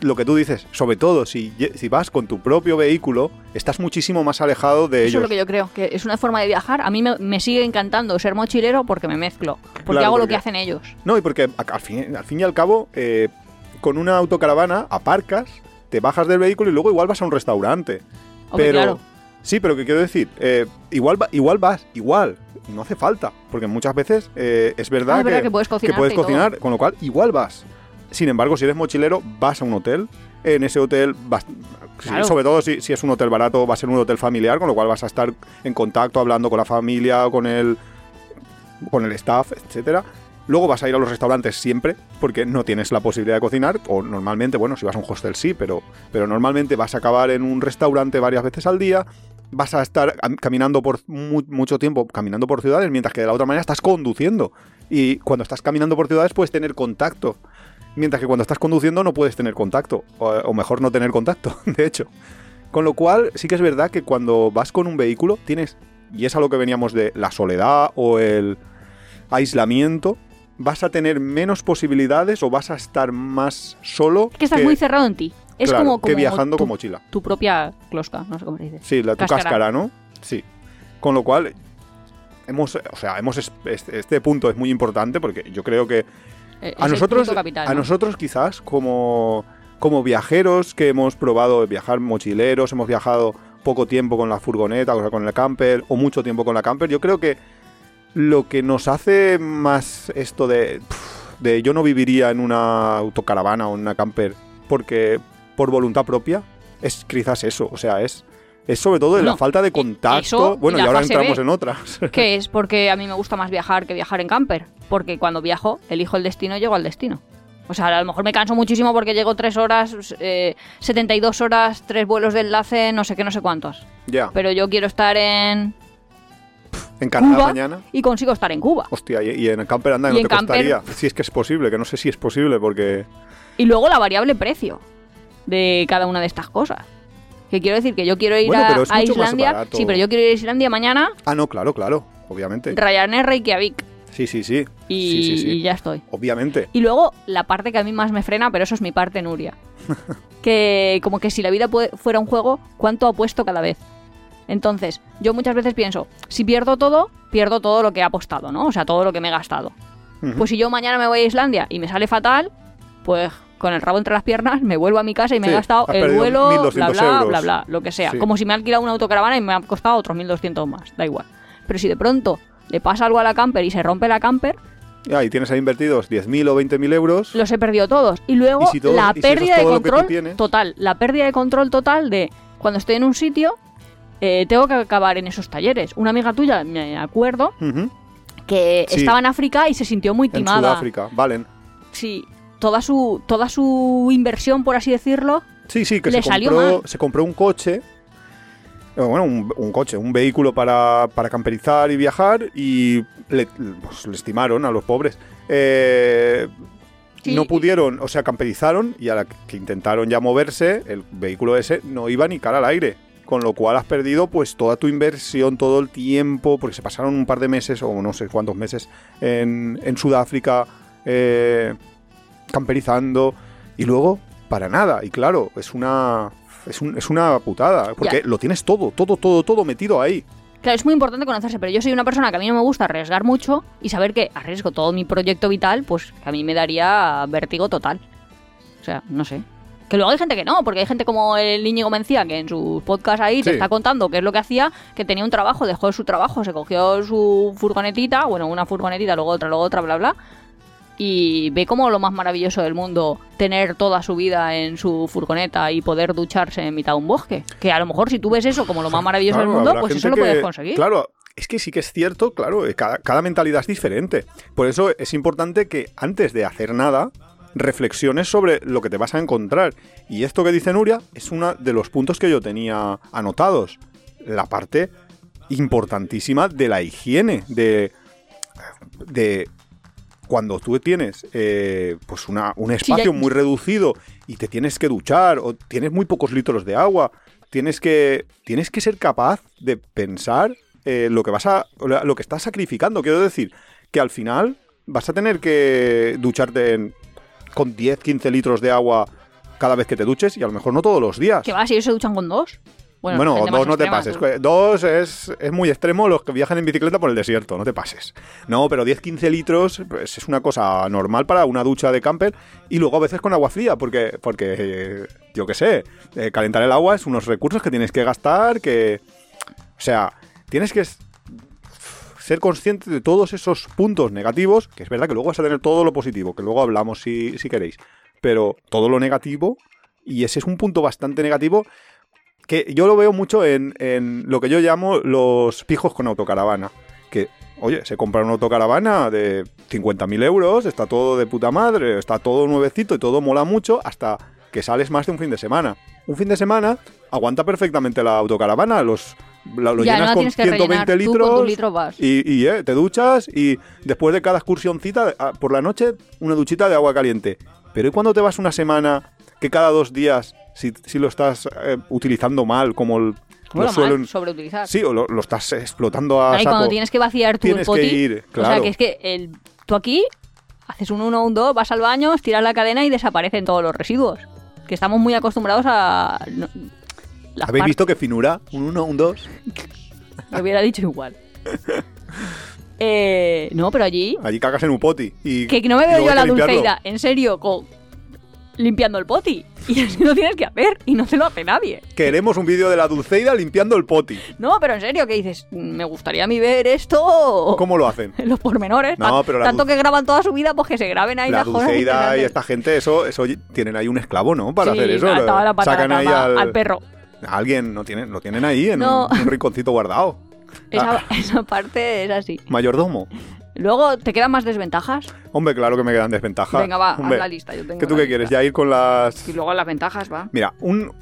lo que tú dices, sobre todo si, si vas con tu propio vehículo, estás muchísimo más alejado de Eso ellos. es lo que yo creo, que es una forma de viajar. A mí me, me sigue encantando ser mochilero porque me mezclo, porque Claro, hago lo que hacen ellos. No, y porque al fin, al fin y al cabo, eh, con una autocaravana aparcas, te bajas del vehículo y luego igual vas a un restaurante. Hombre, pero claro. sí, pero que quiero decir, eh, igual igual vas, igual, no hace falta, porque muchas veces eh, es verdad, Ah, es verdad que, que puedes cocinar, con lo cual igual vas. Sin embargo, si eres mochilero, vas a un hotel. En ese hotel, vas, Claro. sobre todo si, si es un hotel barato, va a ser un hotel familiar, con lo cual vas a estar en contacto hablando con la familia, con el, con el staff, etcétera. Luego vas a ir a los restaurantes siempre, porque no tienes la posibilidad de cocinar, o normalmente, bueno, si vas a un hostel sí, pero, pero normalmente vas a acabar en un restaurante varias veces al día, vas a estar cam- caminando por mu- mucho tiempo, caminando por ciudades, mientras que de la otra manera estás conduciendo. Y cuando estás caminando por ciudades puedes tener contacto, mientras que cuando estás conduciendo no puedes tener contacto, o mejor no tener contacto, de hecho. Con lo cual, sí que es verdad que cuando vas con un vehículo, tienes, y es a lo que veníamos de la soledad o el aislamiento, vas a tener menos posibilidades o vas a estar más solo Es que estás muy cerrado en ti. Es claro, como, que como viajando tu, con mochila. tu propia closca, no sé cómo se dice. Sí, la tu Cáscara. cáscara, ¿no? Sí. Con lo cual, hemos, o sea, hemos es- este, este punto es muy importante porque yo creo que Eh, a nosotros, nosotros quizás como, como viajeros que hemos probado viajar mochileros, hemos viajado poco tiempo con la furgoneta, o sea, con el camper, o mucho tiempo con la camper, yo creo que lo que nos hace más esto de, de yo no viviría en una autocaravana o en una camper porque por voluntad propia es quizás eso, o sea, es, es sobre todo de la falta de contacto. eso bueno, y ahora entramos B. en otras. Que es porque a mí me gusta más viajar que viajar en camper. Porque cuando viajo, elijo el destino y llego al destino. O sea, a lo mejor me canso muchísimo porque llego tres horas, eh, 72 horas, tres vuelos de enlace, no sé qué, no sé cuántos. ya. Pero yo quiero estar en En Canadá Cuba mañana. y consigo estar en Cuba. Hostia, y, y en el camper anda, Y no en te camper- costaría. Si es que es posible, que no sé si es posible porque... Y luego la variable precio de cada una de estas cosas. Que quiero decir que yo quiero ir Bueno, a, a Islandia. Sí, pero yo quiero ir a Islandia mañana, Ah, no, claro, claro, obviamente. Ryanair Reykjavik. Sí, sí, sí. Y, Sí, sí, sí. y ya estoy. Obviamente. Y luego la parte que a mí más me frena, pero eso es mi parte Nuria. que como que si la vida fuera un juego, ¿cuánto apuesto cada vez? Entonces, yo muchas veces pienso, si pierdo todo, pierdo todo lo que he apostado, ¿no? O sea, todo lo que me he gastado. Pues si yo mañana me voy a Islandia y me sale fatal, pues con el rabo entre las piernas me vuelvo a mi casa y me Sí, he gastado el vuelo, bla 1.200 bla, bla bla, lo que sea. Sí. Como si me ha alquilado una autocaravana y me ha costado otros 1.200 más, da igual. Pero si de pronto le pasa algo a la camper y se rompe la camper, Ah, y tienes ahí invertidos 10.000 o 20.000 euros. los he perdido todos. Y luego Y si todo- la si es pérdida de control total. La pérdida de control total de cuando estoy en un sitio, eh, tengo que acabar en esos talleres. Una amiga tuya, me acuerdo, que Sí. estaba en África y se sintió muy En timada. Sudáfrica, valen. Sí, toda su, toda su inversión, por así decirlo, Sí, sí, que Le se salió compró, mal. se compró un coche. eh, Bueno, un, un coche, un vehículo para, para camperizar y viajar y le, pues, le estimaron a los pobres. Eh, Sí. No pudieron, o sea, camperizaron y a la que intentaron ya moverse, el vehículo ese no iba ni cara al aire. Con lo cual has perdido pues toda tu inversión, todo el tiempo, porque se pasaron un par de meses o no sé cuántos meses en, en Sudáfrica eh, camperizando y luego para nada. Y claro, es una, es, un- es una putada, porque lo tienes todo, todo, todo, todo metido ahí. Claro, es muy importante conocerse, pero yo soy una persona que a mí no me gusta arriesgar mucho y saber que arriesgo todo mi proyecto vital, pues que a mí me daría vértigo total. O sea, no sé. Que luego hay gente que no, porque hay gente como el Íñigo Mencía, que en su podcast ahí te Sí. está contando qué es lo que hacía, que tenía un trabajo, dejó su trabajo, se cogió su furgonetita, bueno, una furgonetita, luego otra, luego otra, bla, bla, y ve como lo más maravilloso del mundo tener toda su vida en su furgoneta y poder ducharse en mitad de un bosque. Que a lo mejor si tú ves eso como lo más maravilloso Claro, del mundo, pues eso lo que- puedes conseguir. Claro, es que sí que es cierto, claro, eh, cada, cada mentalidad es diferente. Por eso es importante que antes de hacer nada, reflexiones sobre lo que te vas a encontrar. Y esto que dice Nuria es uno de los puntos que yo tenía anotados. La parte importantísima de la higiene, de, de cuando tú tienes eh, pues una- un espacio muy reducido y te tienes que duchar o tienes muy pocos litros de agua, tienes que, tienes que ser capaz de pensar eh, lo que vas a lo que estás sacrificando. Quiero decir que al final vas a tener que ducharte en- con 10, 15 litros de agua cada vez que te duches y a lo mejor no todos los días. ¿Qué va? Si ellos se duchan con dos. Bueno, dos no te pases. tú. Dos es, es muy extremo los que viajan en bicicleta por el desierto, no te pases. No, pero 10-15 litros pues, es una cosa normal para una ducha de camper y luego a veces con agua fría, porque, porque eh, yo qué sé, eh, calentar el agua es unos recursos que tienes que gastar, que... O sea, tienes que ser consciente de todos esos puntos negativos, que es verdad que luego vas a tener todo lo positivo, que luego hablamos si, queréis, pero todo lo negativo, y ese es un punto bastante negativo que yo lo veo mucho en, en lo que yo llamo los pijos con autocaravana. Que, oye, se compra una autocaravana de 50.000 euros, está todo de puta madre, está todo nuevecito y todo mola mucho hasta que sales más de un fin de semana. Un fin de semana aguanta perfectamente la autocaravana, los, la- lo ya, llenas no con tienes que rellenar 120 tú con tus litros. Y, y, eh, te duchas y después de cada excursioncita, ah, por la noche, una duchita de agua caliente. Pero ¿y cuando te vas una semana que cada dos días, si, si lo estás eh, utilizando mal, como el, Bueno, lo suelen... mal, sobreutilizar. Sí, o lo, lo estás explotando a Ahí saco. cuando tienes que vaciar tú Tienes el poti. que ir, O sea, claro. que es que el, tú aquí haces un 1, un 2, vas al baño, tiras la cadena y desaparecen todos los residuos. Que estamos muy acostumbrados a... no- las ¿Habéis visto que finura? Un 1, un 2. Lo hubiera dicho igual. Eh, no, pero allí... Allí cagas en un poti. Y, Que no me veo yo a la. Dulceida, en serio, con... limpiando el poti. Y así lo tienes que hacer y no te lo hace nadie. Queremos un vídeo de la Dulceida limpiando el poti. No, pero en serio, que dices, me gustaría a mí ver esto ¿Cómo lo hacen? en los pormenores. No, tan- pero la tanto que graban toda su vida, pues que se graben ahí La las cosas. Dulceida y esta gente, eso, eso tienen ahí un esclavo, ¿no? Para Sí, hacer eso. Sacan ahí al perro. Alguien no tienen, lo tienen ahí en No. un, un rinconcito guardado. Esa, Ah, esa parte es así. mayordomo. Luego, ¿te quedan más desventajas? Hombre, claro que me quedan desventajas. Venga, va, haz Hombre, la lista. Yo tengo ¿Qué tú qué quieres? ¿Ya ir con las...? Y luego las ventajas, va. Mira, un...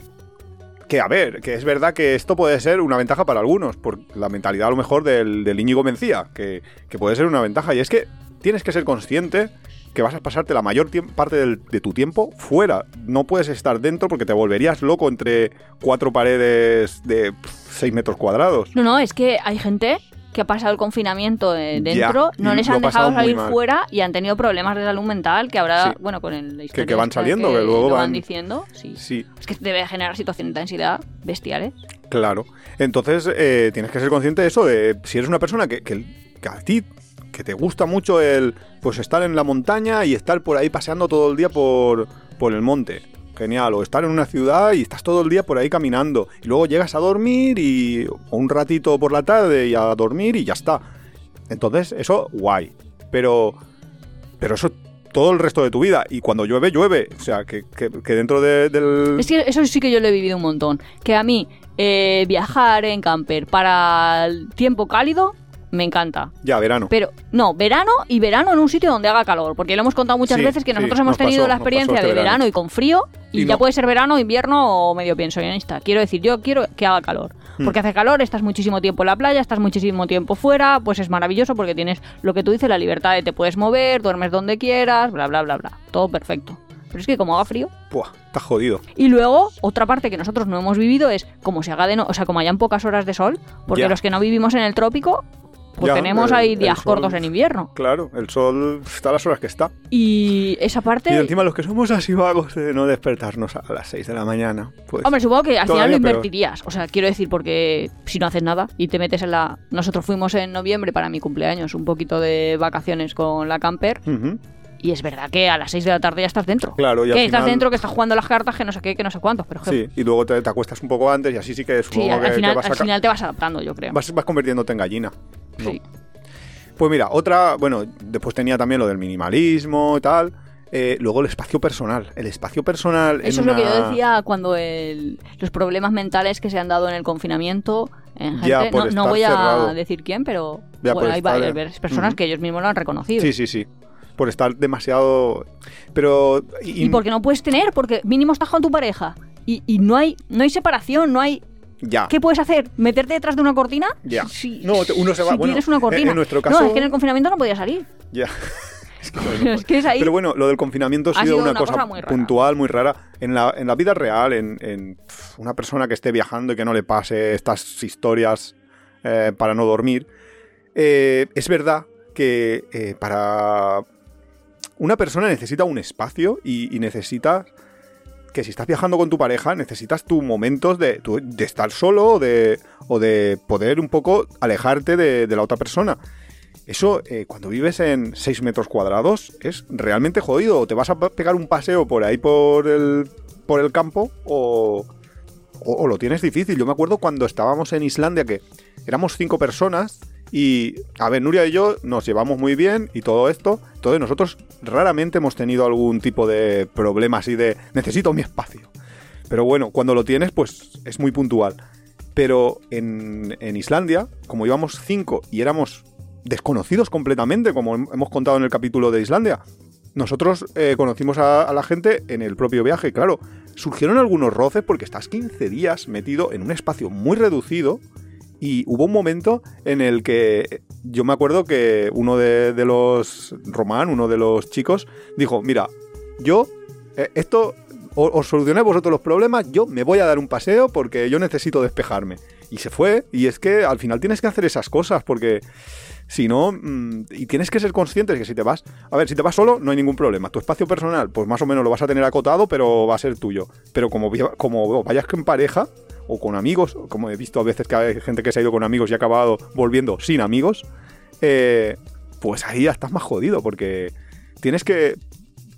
Que a ver, que es verdad que esto puede ser una ventaja para algunos, por la mentalidad a lo mejor del, del Íñigo Mencía, que, que puede ser una ventaja. Y es que tienes que ser consciente que vas a pasarte la mayor parte del- de tu tiempo fuera. No puedes estar dentro porque te volverías loco entre cuatro paredes de 6 metros cuadrados. No, no, es que hay gente que ha pasado el confinamiento eh, dentro, Ya, no les han dejado salir fuera y han tenido problemas de salud mental que Sí. bueno, con el, la historia que van esta saliendo, que luego lo van- diciendo, sí. Sí, Es que debe generar situaciones de ansiedad bestiales. Claro. Entonces, eh, tienes que ser consciente de eso, de si eres una persona que, que, que a ti, que te gusta mucho el pues estar en la montaña y estar por ahí paseando todo el día por, por el monte. Genial. O estar en una ciudad y estás todo el día por ahí caminando. Y luego llegas a dormir y un ratito por la tarde y a dormir y ya está. Entonces, eso, guay. Pero, pero eso todo el resto de tu vida. Y cuando llueve, llueve. O sea, que, que- dentro de- del... Es que eso sí que yo lo he vivido un montón. Que a mí eh, viajar en camper para el tiempo cálido me encanta. Ya, verano. Pero no, verano y verano en un sitio donde haga calor. Porque lo hemos contado muchas Sí, veces que sí, nosotros hemos nos tenido pasó, la experiencia este de verano. verano. y con frío. Y, Y ya no. puede ser verano, invierno o medio pensionista. Quiero decir, yo quiero que haga calor. Hmm. Porque hace calor, estás muchísimo tiempo en la playa, estás muchísimo tiempo fuera, pues es maravilloso porque tienes lo que tú dices, la libertad de te puedes mover, duermes donde quieras, bla, bla, bla, bla. Todo perfecto. Pero es que como haga frío, Buah, estás jodido. y luego, otra parte que nosotros no hemos vivido es como se haga de no, o sea, como hayan pocas horas de sol, porque los que no vivimos en el trópico, pues Ya, tenemos el- ahí días cortos en invierno. Claro, el sol está a las horas que está. Y esa parte, Y encima los que somos así vagos de no despertarnos a las 6 de la mañana, pues... hombre, supongo que al final lo peor. invertirías. O sea, quiero decir, porque si no haces nada y te metes en la... Nosotros fuimos en noviembre para mi cumpleaños, un poquito de vacaciones con la camper, y es verdad que a las 6 de la tarde ya estás dentro. Claro, y al que estás final- dentro, que estás jugando las cartas, que no sé qué, que no sé cuántos, pero Sí, y luego te, te acuestas un poco antes y así sí que sí, supongo al, que, al que final, vas, al final te vas adaptando, yo creo. vas, vas convirtiéndote en gallina. ¿No? Sí. Pues mira, otra, bueno, después tenía también lo del minimalismo y tal. eh, luego el espacio personal. El espacio personal. Eso es lo que yo decía cuando el- los problemas mentales que se han dado en el confinamiento en gente, Ya, por no, voy a decir quién, pero bueno, hay estar- varias personas que ellos mismos lo han reconocido. Sí, sí, sí. Por estar demasiado. Pero. Y porque no puedes tener, porque mínimo estás con tu pareja y, y no hay no hay separación, no hay Ya. ¿Qué puedes hacer? ¿Meterte detrás de una cortina? Ya. Sí. No, uno se va- Si bueno, tienes una cortina. en nuestro No, caso- es que en el confinamiento no podía salir. Ya. Es que, bueno, es que es ahí. Pero bueno, lo del confinamiento ha Ha sido, una, una cosa, cosa muy rara. puntual, muy rara. En la, en la vida real, en, una persona que esté viajando y que no le pase estas historias eh, para no dormir, eh, es verdad que eh, para una persona necesita un espacio y, y necesita que si estás viajando con tu pareja, necesitas tus momentos de, de estar solo o de, o de poder un poco alejarte de, de la otra persona. Eso, eh, cuando vives en 6 metros cuadrados, es realmente jodido. O te vas a pe- pegar un paseo por ahí por el, por el campo o, o, o lo tienes difícil. Yo me acuerdo cuando estábamos en Islandia que éramos cinco personas y, a ver, Nuria y yo nos llevamos muy bien y todo esto. Entonces nosotros raramente hemos tenido algún tipo de problema así de necesito mi espacio. Pero bueno, cuando lo tienes, pues es muy puntual. Pero en, en Islandia, como íbamos cinco y éramos desconocidos completamente, como hem- hemos contado en el capítulo de Islandia, nosotros eh, conocimos a la gente en el propio viaje. Claro, surgieron algunos roces porque estás 15 días metido en un espacio muy reducido y hubo un momento en el que yo me acuerdo que uno de, los, Román, uno de los chicos, dijo, mira, yo, eh, esto, os solucionáis vosotros los problemas, yo me voy a dar un paseo porque yo necesito despejarme. Y se fue, y es que al final tienes que hacer esas cosas porque si no, mm, y tienes que ser consciente de que si te vas, a ver, si te vas solo no hay ningún problema. Tu espacio personal, pues más o menos lo vas a tener acotado, pero va a ser tuyo. Pero como, como vayas en pareja o con amigos, como he visto a veces que hay gente que se ha ido con amigos y ha acabado volviendo sin amigos, eh, pues ahí ya estás más jodido porque tienes que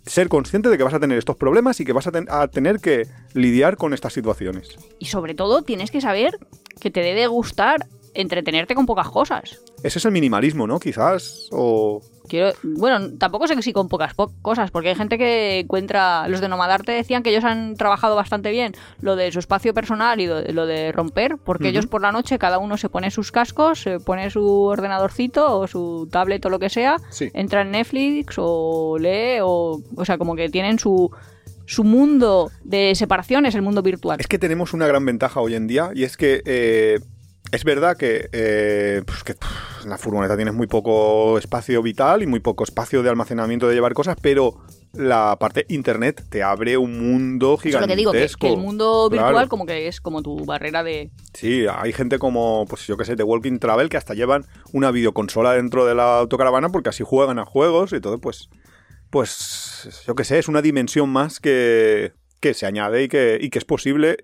ser consciente de que vas a tener estos problemas y que vas a, a tener que lidiar con estas situaciones. Y sobre todo tienes que saber que te debe gustar entretenerte con pocas cosas. Ese es el minimalismo, ¿no? Quizás, o... Quiero, bueno, tampoco sé que sí con pocas po- cosas, porque hay gente que encuentra. Los de Nomadarte decían que ellos han trabajado bastante bien lo de su espacio personal y lo, de- lo de romper, porque ellos por la noche cada uno se pone sus cascos, se pone su ordenadorcito o su tablet o lo que sea, Sí. entra en Netflix o lee, o, o sea, como que tienen su, su mundo de separación es el mundo virtual. Es que tenemos una gran ventaja hoy en día y es que eh, es verdad que, eh, pues que pff, en la furgoneta tienes muy poco espacio vital y muy poco espacio de almacenamiento de llevar cosas, pero la parte internet te abre un mundo Eso es lo gigantesco. que digo, que, que el mundo virtual Claro. como que es como tu barrera de... Sí, hay gente como, pues yo que sé, de Walking Travel que hasta llevan una videoconsola dentro de la autocaravana porque así juegan a juegos y todo, pues, pues yo que sé, es una dimensión más que, que se añade y que, y que es posible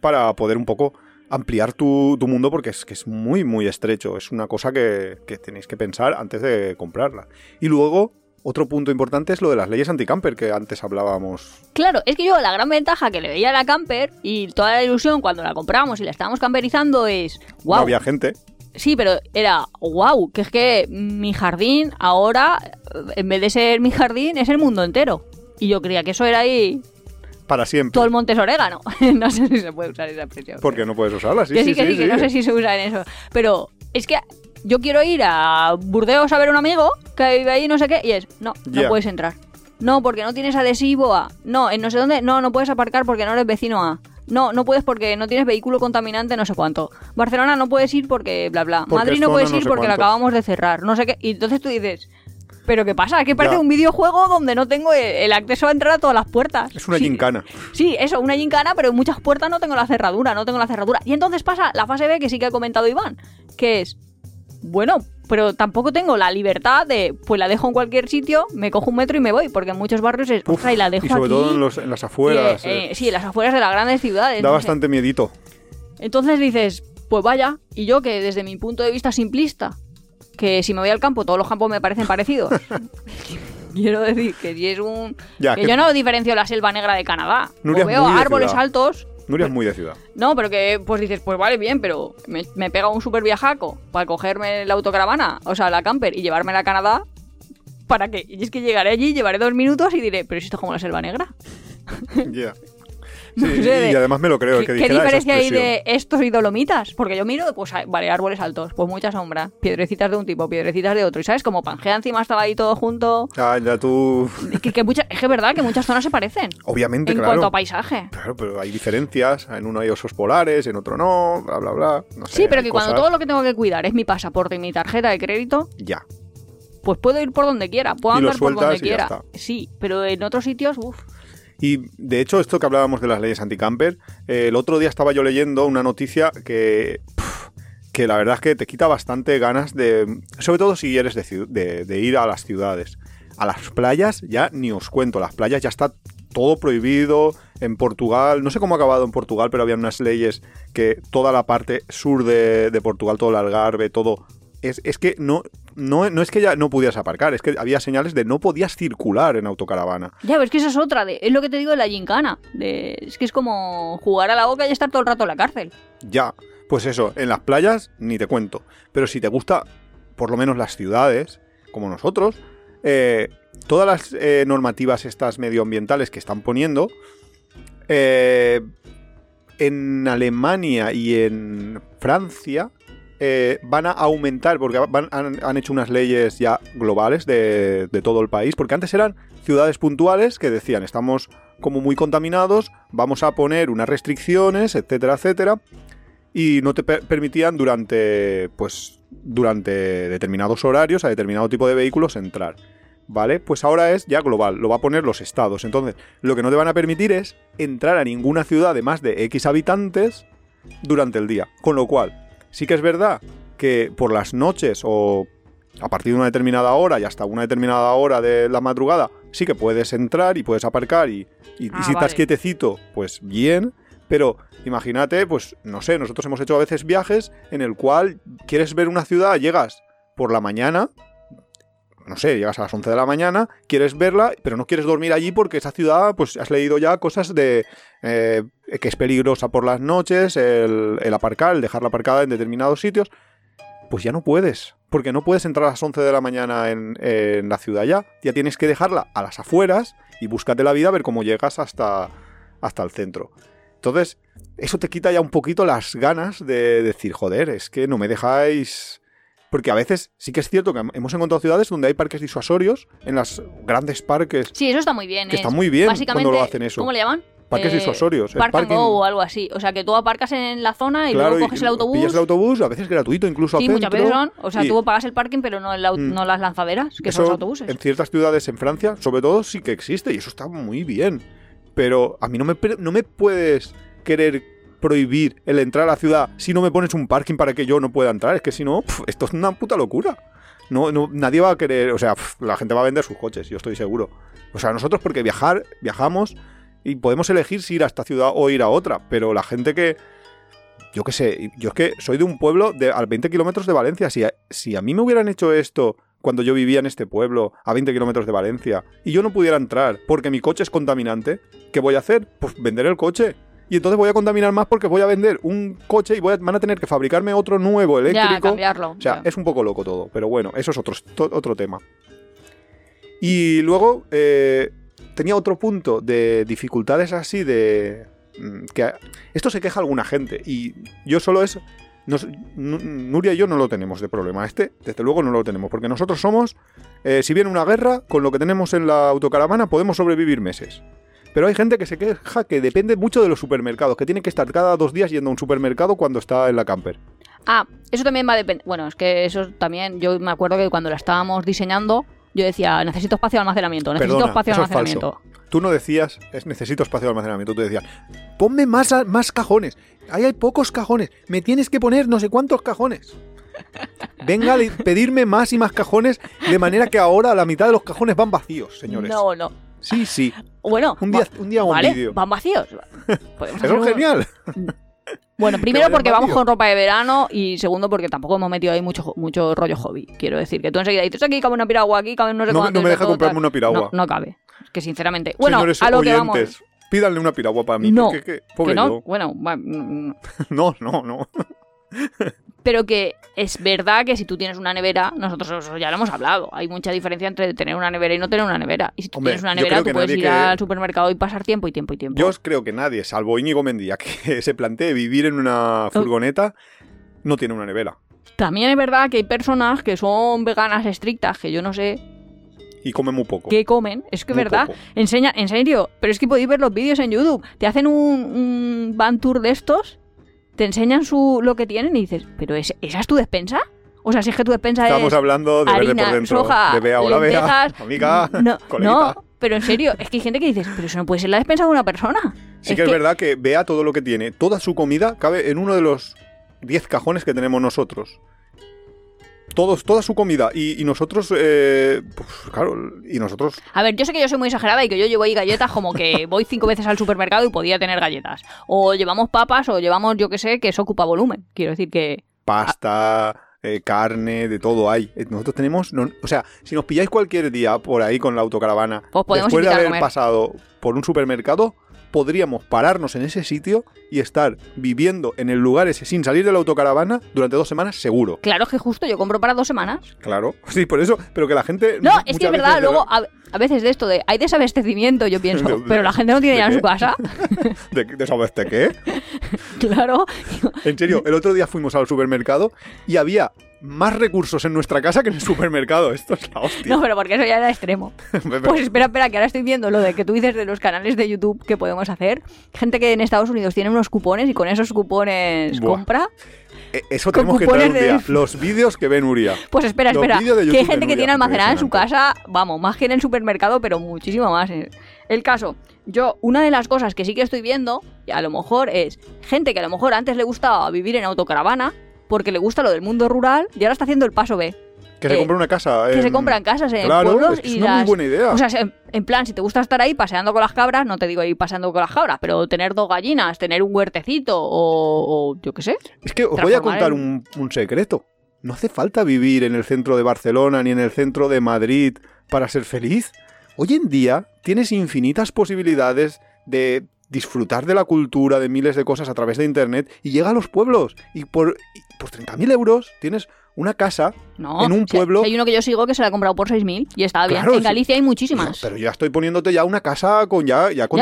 para poder un poco ampliar tu, tu mundo porque es que es muy, muy estrecho. Es una cosa que, que tenéis que pensar antes de comprarla. Y luego, otro punto importante es lo de las leyes anticamper que antes hablábamos. Claro, es que yo la gran ventaja que le veía a la camper y toda la ilusión cuando la compramos y la estábamos camperizando es... wow, No había gente. Sí, pero era wow, que es que mi jardín ahora, en vez de ser mi jardín, es el mundo entero. Y yo creía que eso era ahí Para siempre. todo el monte es orégano. no sé si se puede usar esa expresión. Porque no puedes usarla, sí, que sí, sí, que sí, que no sé si se usa en eso. Pero es que yo quiero ir a Burdeos a ver a un amigo que vive ahí, no sé qué, y es, no, no puedes entrar. No, porque no tienes adhesivo A. No, en no sé dónde, no, no puedes aparcar porque no eres vecino A. No, no puedes porque no tienes vehículo contaminante, no sé cuánto. Barcelona no puedes ir porque bla bla. Porque Madrid no puedes no ir sé porque la cuánto. acabamos de cerrar, no sé qué. Y entonces tú dices, ¿pero qué pasa? Es que parece Ya. un videojuego donde no tengo el, acceso a entrar a todas las puertas. Es una Sí. gincana. Sí, eso, una gincana, pero en muchas puertas no tengo la cerradura, no tengo la cerradura. Y entonces pasa la fase B que sí que ha comentado Iván, que es, bueno, pero tampoco tengo la libertad de, pues la dejo en cualquier sitio, me cojo un metro y me voy, porque en muchos barrios es, Uf, y la dejo y sobre aquí. todo en, los- en las afueras. eh, eh, eh, sí, en las afueras de las grandes ciudades. da no sé. bastante miedito. Entonces dices, pues vaya, y yo que desde mi punto de vista simplista, que si me voy al campo, todos los campos me parecen parecidos. Quiero decir que si es un... Ya, que que yo no diferencio la selva negra de Canadá. Nuria O veo árboles ciudad. altos. Nuria es muy de ciudad. No, pero que pues dices, pues vale, bien, pero me, me pega un super viajaco para cogerme la autocaravana, o sea, la camper, y llevármela a Canadá. ¿Para qué? Y es que llegaré allí, llevaré dos minutos y diré, pero si esto es como la selva negra. Ya. No Sí, sé y además me lo creo. ¿Qué, que qué diferencia hay de estos y dolomitas? Porque yo miro, pues vale, árboles altos, pues mucha sombra, piedrecitas de un tipo, piedrecitas de otro. Y sabes, como Pangea encima estaba ahí todo junto. Ah, ya tú. Que, que mucha- es que es verdad que muchas zonas se parecen. Obviamente, en claro. cuanto a paisaje. Claro, pero hay diferencias. En uno hay osos polares, en otro no, bla, bla, bla. No sé, Sí, pero que cuando todo lo que tengo que cuidar es mi pasaporte y mi tarjeta de crédito, Ya. pues puedo ir por donde quiera, puedo andar por donde quiera. Sí, pero en otros sitios, uff. Y de hecho, esto que hablábamos de las leyes anticamper, eh, el otro día estaba yo leyendo una noticia que. que la verdad es que te quita bastante ganas de. Sobre todo si eres de- de ir a las ciudades. A las playas ya ni os cuento. Las playas ya está todo prohibido. En Portugal, no sé cómo ha acabado en Portugal, pero había unas leyes que toda la parte sur de, de Portugal, todo el Algarve, todo. Es, es que no, no, no es que ya no pudieras aparcar, es que había señales de no podías circular en autocaravana. Ya, pero es que esa es otra, de, es lo que te digo de la gincana. De, es que es como jugar a la boca y estar todo el rato en la cárcel. Ya, pues eso, en las playas ni te cuento. Pero si te gusta, por lo menos las ciudades, como nosotros, eh, todas las eh, normativas estas medioambientales que están poniendo, eh, en Alemania y en Francia eh, van a aumentar, porque han, hecho unas leyes ya globales de, todo el país, porque antes eran ciudades puntuales que decían, estamos como muy contaminados, vamos a poner unas restricciones, etcétera, etcétera, y no te per- permitían durante, pues, durante determinados horarios a determinado tipo de vehículos entrar. ¿Vale? Pues ahora es ya global, lo va a poner los estados. Entonces, lo que no te van a permitir es entrar a ninguna ciudad de más de X habitantes durante el día. Con lo cual, sí que es verdad que por las noches o a partir de una determinada hora y hasta una determinada hora de la madrugada, sí que puedes entrar y puedes aparcar y, y- y Ah, si estás quietecito, pues bien. Pero imagínate, pues no sé, nosotros hemos hecho a veces viajes en el cual quieres ver una ciudad, llegas por la mañana, no sé, llegas a las 11 de la mañana, quieres verla, pero no quieres dormir allí porque esa ciudad, pues has leído ya cosas de eh, que es peligrosa por las noches, el, aparcar, el dejarla aparcada en determinados sitios. Pues ya no puedes, porque no puedes entrar a las 11 de la mañana en, en la ciudad ya. Ya tienes que dejarla a las afueras y búscate la vida a ver cómo llegas hasta, hasta el centro. Entonces, eso te quita ya un poquito las ganas de decir, joder, es que no me dejáis Porque a veces sí que es cierto que hemos encontrado ciudades donde hay parques disuasorios en las grandes parques. Sí, eso está muy bien. Que es- está muy bien básicamente, cuando lo hacen eso. ¿Cómo le llaman? Parques Eh, disuasorios. Park and parking- go o algo así. O sea, que tú aparcas en la zona y claro, luego coges el autobús. Pillas el autobús, a veces gratuito, incluso Sí, muchas veces son. O sea, y tú pagas el parking, pero no, el Mm. no las lanzaderas, que eso son los autobuses. En ciertas ciudades en Francia, sobre todo, sí que existe y eso está muy bien. Pero a mí no me, no me puedes querer prohibir el entrar a la ciudad si no me pones un parking para que yo no pueda entrar. Es que si no, esto es una puta locura. No, no, nadie va a querer, o sea, la gente va a vender sus coches, yo estoy seguro. O sea, nosotros porque viajar, viajamos y podemos elegir si ir a esta ciudad o ir a otra, pero la gente que, yo qué sé, yo es que soy de un pueblo de, a 20 kilómetros de Valencia, si si a mí me hubieran hecho esto cuando yo vivía en este pueblo, a 20 kilómetros de Valencia, y yo no pudiera entrar porque mi coche es contaminante, ¿qué voy a hacer? Pues vender el coche. Y entonces voy a contaminar más porque voy a vender un coche y voy a- van a tener que fabricarme otro nuevo ya, eléctrico. cambiarlo. O sea, ya. es un poco loco todo, pero bueno, eso es otro, otro tema. Y luego eh, tenía otro punto de dificultades así de... mm, que esto se queja alguna gente y yo solo es... nos- Nu- Nuria y yo no lo tenemos de problema. Este, desde luego, no lo tenemos, porque nosotros somos, eh, si viene una guerra, con lo que tenemos en la autocaravana podemos sobrevivir meses. Pero hay gente que se queja que depende mucho de los supermercados, que tiene que estar cada dos días yendo a un supermercado cuando está en la camper. Ah, eso también va a depender. Bueno, es que eso también. Yo me acuerdo que cuando la estábamos diseñando, yo decía, necesito espacio de almacenamiento, necesito Perdona, espacio de es almacenamiento. Tú no decías, es necesito espacio de almacenamiento, tú decías, ponme más, más cajones. Ahí hay pocos cajones. Me tienes que poner no sé cuántos cajones. Venga a pedirme más y más cajones, de manera que ahora la mitad de los cajones van vacíos, señores. No, no. Sí, sí. Bueno, Un día, un día hago un vale, vídeo. van vacíos. Podemos Eso es un- genial. Bueno, primero porque vamos con ropa de verano y segundo porque tampoco hemos metido ahí mucho, mucho rollo hobby. Quiero decir que tú enseguida dices, aquí cabe una piragua, aquí cabe no sé No, no me deja todo, comprarme tal". una piragua. No, no cabe. Es que sinceramente. Bueno, Señores a lo que vamos. oyentes, pídanle una piragua para mí. No, porque, que, pobre Que no, yo. bueno, va- mm, No, no, no. Pero que es verdad que si tú tienes una nevera, nosotros ya lo hemos hablado, hay mucha diferencia entre tener una nevera y no tener una nevera. Y si tú Hombre, tienes una nevera, tú que puedes ir que- al supermercado y pasar tiempo y tiempo y tiempo. Yo creo que nadie, salvo Íñigo Mendía, que se plantee vivir en una furgoneta, no tiene una nevera. También es verdad que hay personas que son veganas estrictas, que yo no sé Y come muy poco. qué comen. Es que es Muy verdad. poco. Enseña, en serio, pero es que podéis ver los vídeos en YouTube. Te hacen un, un van tour de estos, te enseñan su lo que tienen y dices, ¿pero es, esa es tu despensa? O sea, si es que tu despensa Estamos es hablando de verde harina, por dentro. soja, de Bea, hola Bea, lentejas, amiga, No, coleguita. no, pero en serio, es que hay gente que dices, pero eso no puede ser la despensa de una persona. Sí que es verdad que Bea todo lo que tiene, toda su comida cabe en uno de los 10 cajones que tenemos nosotros. Todos, toda su comida. Y, y nosotros, eh, pues, claro, y nosotros A ver, yo sé que yo soy muy exagerada y que yo llevo ahí galletas como que voy cinco veces al supermercado y podía tener galletas. O llevamos papas o llevamos, yo que sé, que eso ocupa volumen. Quiero decir que... pasta, eh, carne, de todo hay. Eh, Nosotros tenemos, no- o sea, si nos pilláis cualquier día por ahí con la autocaravana, después de haber pasado por un supermercado, podríamos pararnos en ese sitio y estar viviendo en el lugar ese sin salir de la autocaravana durante dos semanas seguro. Claro que justo yo compro para dos semanas. Claro, sí, por eso, pero que la gente... No, es que es verdad, luego a, a veces de esto de hay desabastecimiento, yo pienso, ¿De- pero la gente no tiene ya en su casa. ¿De, de qué? claro. En serio, el otro día fuimos al supermercado y había más recursos en nuestra casa que en el supermercado. Esto es la hostia. No, pero porque eso ya era extremo. Pues espera, espera, que ahora estoy viendo lo de que tú dices de los canales de YouTube que podemos hacer. Gente que en Estados Unidos tiene unos cupones y con esos cupones Buah. compra. Eh, Eso tenemos que traer un cupones día. de- Los vídeos que ven Uria. Pues espera, espera. Que hay gente que tiene almacenada en su casa, vamos, más que en el supermercado, pero muchísimo más. eh. El caso, yo, una de las cosas que sí que estoy viendo, y a lo mejor es gente que a lo mejor antes le gustaba vivir en autocaravana, porque le gusta lo del mundo rural, y ahora está haciendo el paso B. Que se Eh, compra una casa. Que se en- compran casas en Claro, pueblos es que y es una muy buena idea. O sea, en, en plan, si te gusta estar ahí paseando con las cabras, no te digo ir paseando con las cabras, pero tener dos gallinas, tener un huertecito o, o yo qué sé. Es que os voy a contar en- un, un secreto. No hace falta vivir en el centro de Barcelona ni en el centro de Madrid para ser feliz. Hoy en día tienes infinitas posibilidades de disfrutar de la cultura, de miles de cosas a través de Internet y llega a los pueblos. Y por, y por 30.000 euros tienes una casa No, en un si- pueblo. si hay uno que yo sigo que se la ha comprado por 6.000 y está bien. Claro, En sí. Galicia hay muchísimas. Pero ya estoy poniéndote ya una casa con ya, ya está-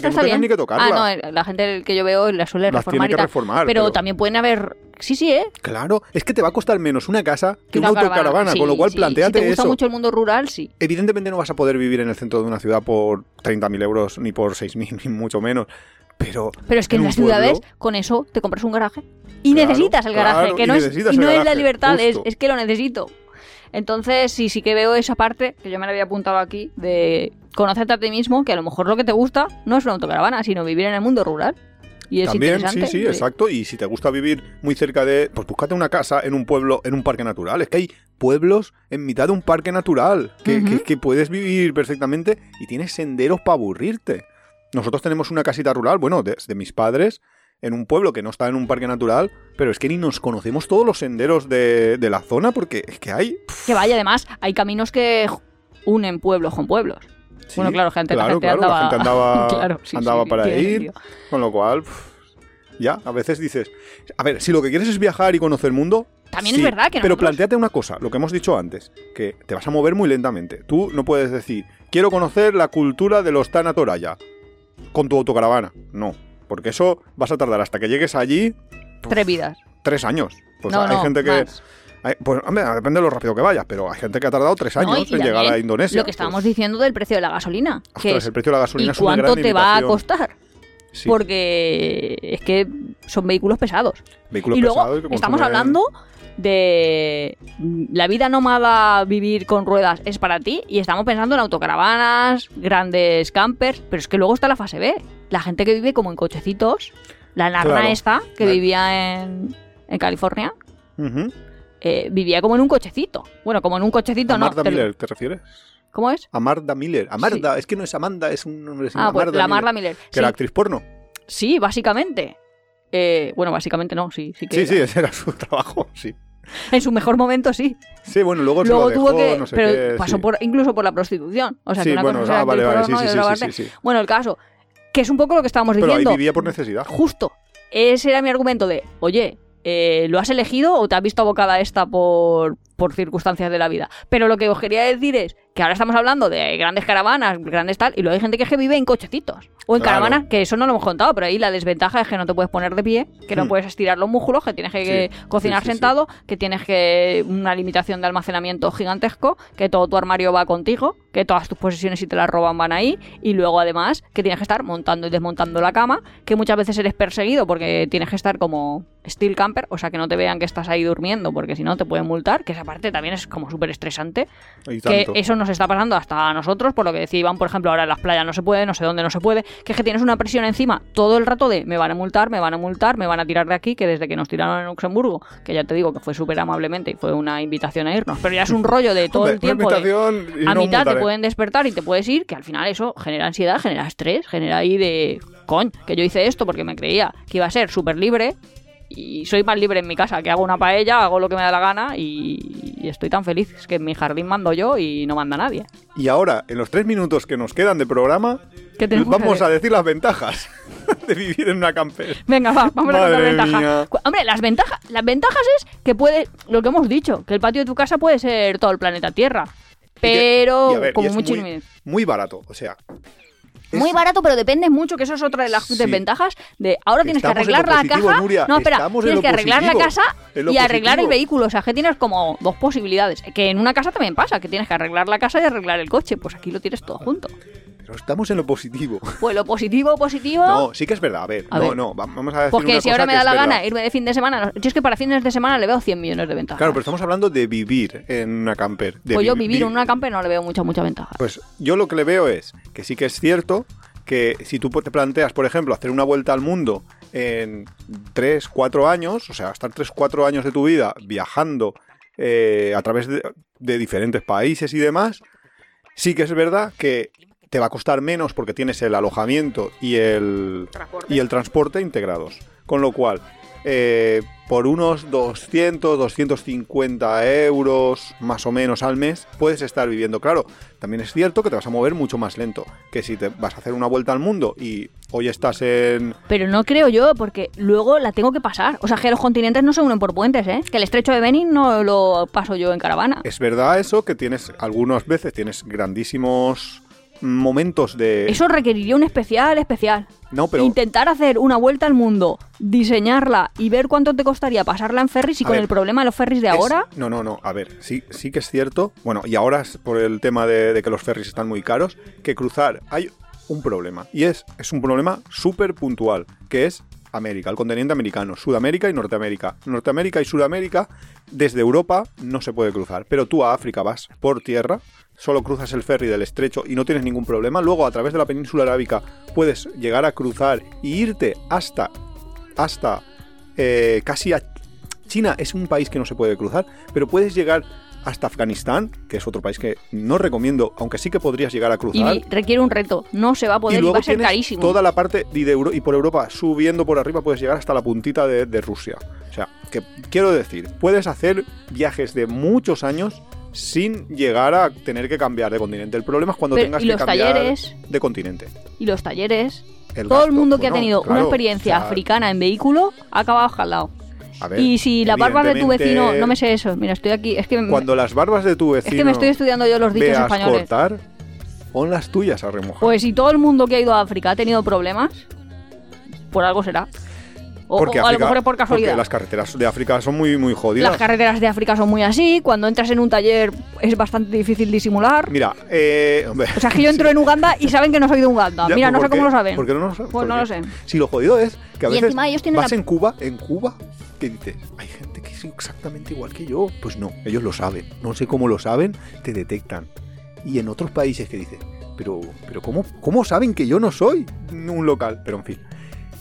que no tengas ni que tocarla. Ah, no, eh, la gente que yo veo la suele Las reformar tiene que reformar, Pero, pero- también pueden haber... Sí, sí, ¿eh? Claro, es que te va a costar menos una casa que Una una autocaravana, Sí, con lo cual sí. planteate Si te gusta eso. mucho el mundo rural, sí. Evidentemente no vas a poder vivir en el centro de una ciudad por 30.000 euros, ni por 6.000, ni mucho menos. Pero, Pero es que en, las ciudades, pueblo- con eso, te compras un garaje. Y Claro, necesitas el garaje, claro, que no es, y no es la libertad, es, es que lo necesito. Entonces, sí, sí que veo esa parte, que yo me la había apuntado aquí, de conocerte a ti mismo, que a lo mejor lo que te gusta no es una autocaravana, sino vivir en el mundo rural. Y es También, sí, sí, exacto. Y si te gusta vivir muy cerca de. Pues búscate una casa en un pueblo, en un parque natural. Es que hay pueblos en mitad de un parque natural que, Ujú. que- que puedes vivir perfectamente y tienes senderos para aburrirte. Nosotros tenemos una casita rural, bueno, de, de mis padres, en un pueblo que no está en un parque natural, pero es que ni nos conocemos todos los senderos de, de la zona porque es que hay. Que vaya, además, hay caminos que unen pueblos con pueblos. Sí, bueno, claro, gente, claro, la gente claro, andaba, la gente andaba, Claro, sí, andaba sí, para ir. sentido. Con lo cual, ya, a veces dices, a ver, si lo que quieres es viajar y conocer el mundo... También es verdad que Pero nosotros- planteate una cosa, lo que hemos dicho antes, que te vas a mover muy lentamente. Tú no puedes decir, quiero conocer la cultura de los Tanatoraya con tu autocaravana. No, porque eso vas a tardar hasta que llegues allí Tres vidas. tres años. Pues no, hay no, gente que... más. hay- pues, hombre, depende de lo rápido que vayas, pero hay gente que ha tardado tres años No, en llegar a Indonesia. Lo que estábamos diciendo del precio de la gasolina. Pues, que ostras, es, el precio de la gasolina ¿Y es cuánto gran te va a costar? Sí, Porque es que son vehículos pesados. vehículos y luego pesados que estamos hablando de mm, la vida nómada, vivir con ruedas es para ti y estamos pensando en autocaravanas, grandes campers, pero es que luego está la fase B, la gente que vive como en cochecitos, la narna Claro. esta que vivía en, en California, eh, vivía como en un cochecito. Bueno, como en un cochecito, ¿A no. Martha te Miller te refieres? ¿Cómo es? A Martha Miller. A Martha, es que no es Amanda, es un nombre. Ah, pues Amarda la Miller, Marla Miller. Que Sí, era actriz porno. sí, básicamente. Eh, bueno, básicamente no, sí, sí que Sí, era. sí, ese era su trabajo, sí. En su mejor momento sí. Sí, bueno, luego, se Luego tuvo que. no sé pero qué, pasó sí. por, incluso por la prostitución. O sea, Sí, que una bueno, cosa ah, vale, vale, sí, sí, sí, parte- sí, sí. Bueno, el caso, que es un poco lo que estábamos Pero ahí diciendo. vivía por necesidad. Justo. Ese era mi argumento de, oye, eh, ¿lo has elegido o te has visto abocada a esta por, por circunstancias de la vida? Pero lo que os quería decir es que ahora estamos hablando de grandes caravanas, grandes tal, y luego hay gente que, es que vive en cochecitos. O en Claro. caravanas, que eso no lo hemos contado, pero ahí la desventaja es que no te puedes poner de pie, que no Hmm. puedes estirar los músculos, que tienes que Sí, cocinar sí, sí, sí. sentado, que tienes que una limitación de almacenamiento gigantesco, que todo tu armario va contigo, que todas tus posesiones si te las roban van ahí, y luego además que tienes que estar montando y desmontando la cama, que muchas veces eres perseguido porque tienes que estar como steel camper, o sea que no te vean que estás ahí durmiendo, porque si no te pueden multar, que esa parte también es como súper estresante, que eso nos está pasando hasta a nosotros, por lo que decía Iván, por ejemplo, ahora en las playas no se puede, no sé dónde no se puede, que es que tienes una presión encima todo el rato de me van a multar, me van a multar, me van a tirar de aquí, que desde que nos tiraron en Luxemburgo, que ya te digo que fue súper amablemente y fue una invitación a irnos, pero ya es un rollo de todo el tiempo. De- a no mitad te pueden despertar y te puedes ir, que al final eso genera ansiedad, genera estrés, genera ahí de, coñ, que yo hice esto porque me creía que iba a ser súper libre y soy más libre en mi casa, que hago una paella, hago lo que me da la gana y, y estoy tan feliz. Es que en mi jardín mando yo y no manda nadie. Y ahora, en los tres minutos que nos quedan de programa, ¿Qué tenemos que vamos a decir las ventajas de vivir en una camper. Venga, va, vamos a las ventajas. Hombre, las ventajas, las ventajas es que puede, lo que hemos dicho, que el patio de tu casa puede ser todo el planeta Tierra. Y que- Pero y a ver, y como es mucho muy, muy barato, o sea... es- Muy barato, pero depende mucho, que eso es otra de las Sí. desventajas de ahora tienes que arreglar la positivo, caja. Nuria, no, espera, tienes que arreglar la casa y arreglar el vehículo. O sea, que tienes como dos posibilidades. Que en una casa también pasa, que tienes que arreglar la casa y arreglar el coche. Pues aquí lo tienes todo junto. Pero estamos en lo positivo. Pues lo positivo, positivo. No, sí que es verdad. A ver, A no, ver. no, va- vamos a decir Porque una si cosa ahora me da la verdad. gana irme de fin de semana, yo es que para fines de semana le veo 100 millones de ventajas. Claro, pero estamos hablando de vivir en una camper. de pues yo vi- vivir vi- en una camper no le veo mucha, mucha ventaja. Pues yo lo que le veo es que sí que es cierto que si tú te planteas, por ejemplo, hacer una vuelta al mundo en 3, 4 años, o sea, estar 3, 4 años de tu vida viajando eh, a través de, de diferentes países y demás, sí que es verdad que te va a costar menos porque tienes el alojamiento y el, y el transporte integrados. Con lo cual, eh, por unos 200, 250 euros más o menos al mes puedes estar viviendo. Claro, también es cierto que te vas a mover mucho más lento que si te vas a hacer una vuelta al mundo y hoy estás en... Pero no creo yo, porque luego la tengo que pasar. O sea, que los continentes no se unen por puentes, ¿eh? Que el estrecho de Benin no lo paso yo en caravana. Es verdad eso, que tienes algunas veces tienes grandísimos momentos de... Eso requeriría un especial especial. No, pero... Intentar hacer una vuelta al mundo, diseñarla y ver cuánto te costaría pasarla en ferries y A con ver, el problema de los ferries de Es- ahora... No, no, no. A ver, sí, sí que es cierto. Bueno, y ahora es por el tema de, de que los ferries están muy caros, que cruzar hay un problema. Y es, es un problema súper puntual, que es América, el continente americano, Sudamérica y Norteamérica. Norteamérica y Sudamérica, desde Europa no se puede cruzar. Pero tú a África vas por tierra, solo cruzas el ferry del estrecho y no tienes ningún problema. Luego, a través de la península arábica, puedes llegar a cruzar y irte hasta, hasta eh, casi a China es un país que no se puede cruzar, pero puedes llegar hasta Afganistán, que es otro país que no recomiendo, aunque sí que podrías llegar a Y cruzar. requiere un reto. No se va a poder y, luego va a ser carísimo. toda la parte y, de Euro- y por Europa, subiendo por arriba, puedes llegar hasta la puntita de, de Rusia. O sea, que quiero decir, puedes hacer viajes de muchos años sin llegar a tener que cambiar de continente. El problema es cuando Pero, tengas ¿y que los cambiar talleres? de continente. Y los talleres... El Todo el mundo que ha tenido una experiencia o sea, africana en vehículo ha acabado jalado. Ver, Y si las barbas de tu vecino... No me sé eso. Mira, estoy aquí... Es que, me- Cuando las barbas de tu es vecino que me estoy estudiando yo los dichos veas españoles. cortar, pon las tuyas a remojar. Pues si todo el mundo que ha ido a África ha tenido problemas, por algo será. O, Porque o a lo África- mejor es por casualidad. Porque las carreteras de África son muy, muy jodidas. Las carreteras de África son muy así. Cuando entras en un taller es bastante difícil disimular. Mira, eh, hombre, O sea, que yo entro en Uganda y saben que no soy de Uganda. Ya, Mira, no ¿por sé cómo lo saben. ¿Por qué no lo saben? Pues ¿Por no lo sé. Si lo jodido es que a Y veces encima ellos tienen vas la- en Cuba, en Cuba, que dices, hay gente que es exactamente igual que yo. Pues no, ellos lo saben. No sé cómo lo saben, te detectan. Y en otros países que dicen, pero, pero ¿cómo, ¿cómo saben que yo no soy un local? Pero en fin.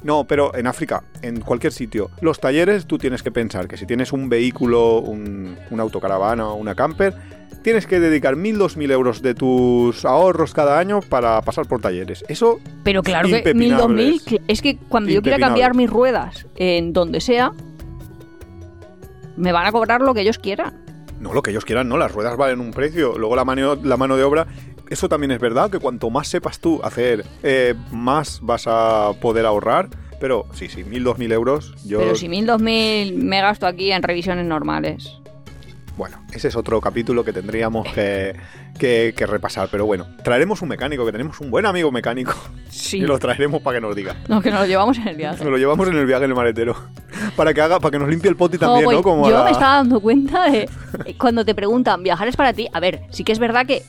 No, pero en África, en cualquier sitio, los talleres tú tienes que pensar que si tienes un vehículo, un, una autocaravana o una camper, tienes que dedicar 1.000, 2.000 euros de tus ahorros cada año para pasar por talleres. Eso Pero claro que mil, dos mil. Es que cuando yo quiera cambiar mis ruedas en donde sea, me van a cobrar lo que ellos quieran. No, lo que ellos quieran, no, las ruedas valen un precio. Luego la mano, la mano de obra, eso también es verdad, que cuanto más sepas tú hacer, eh, más vas a poder ahorrar. Pero sí, sí, mil, dos mil euros, yo... Pero si mil, dos mil me gasto aquí en revisiones normales. Bueno, ese es otro capítulo que tendríamos que, que- que repasar. Pero bueno, traeremos un mecánico, que tenemos un buen amigo mecánico, Sí. y lo traeremos para que nos diga. No, que nos lo llevamos en el viaje. Nos lo llevamos en el viaje en el maletero. Para que haga, para que nos limpie el poti también, voy- ¿no? Como a yo la- me estaba dando cuenta de eh, cuando te preguntan, ¿viajar es para ti? A ver, sí que es verdad que,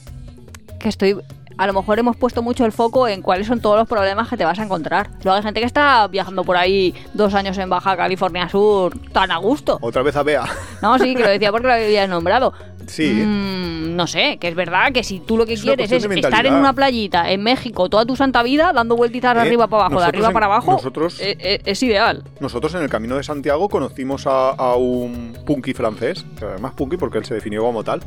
que estoy... A lo mejor hemos puesto mucho el foco en cuáles son todos los problemas que te vas a encontrar. Luego hay gente que está viajando por ahí dos años en Baja California Sur tan a gusto. Otra vez a Bea. No, sí, que lo decía porque lo había nombrado. Sí. Mm, no sé, que es verdad que si tú lo que Es quieres es estar en una playita en México toda tu santa vida dando vueltitas de Eh, arriba para abajo, de arriba en- para abajo, nosotros- eh, eh, es ideal. Nosotros en el Camino de Santiago conocimos a, a un punky francés, que además punky porque él se definió como tal,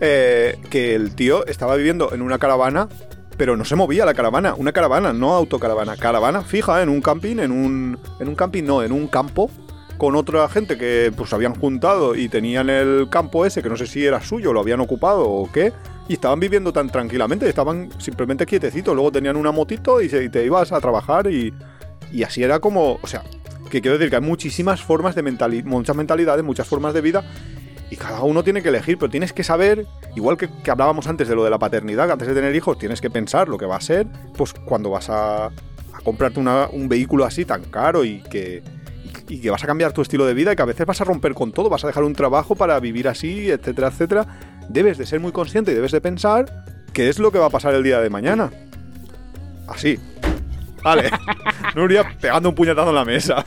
que el tío estaba viviendo en una caravana, pero no se movía la caravana, una caravana, no autocaravana, caravana fija en un camping, en un, en un camping no, en un campo, con otra gente que pues habían juntado y tenían el campo ese, que no sé si era suyo, lo habían ocupado o qué, y estaban viviendo tan tranquilamente, estaban simplemente quietecitos, luego tenían una motito y, se, y te ibas a trabajar y, y así era como, o sea, que quiero decir que hay muchísimas formas de mentali muchas mentalidades, muchas formas de vida y cada uno tiene que elegir, pero tienes que saber, igual que, hablábamos antes de lo de la paternidad, que antes de tener hijos tienes que pensar lo que va a ser, pues cuando vas a, a comprarte un vehículo así tan caro y que, y, que vas a cambiar tu estilo de vida y que a veces vas a romper con todo, vas a dejar un trabajo para vivir así, etcétera, etcétera, debes de ser muy consciente y debes de pensar qué es lo que va a pasar el día de mañana. Así. Vale. Nuria pegando un puñetazo en la mesa.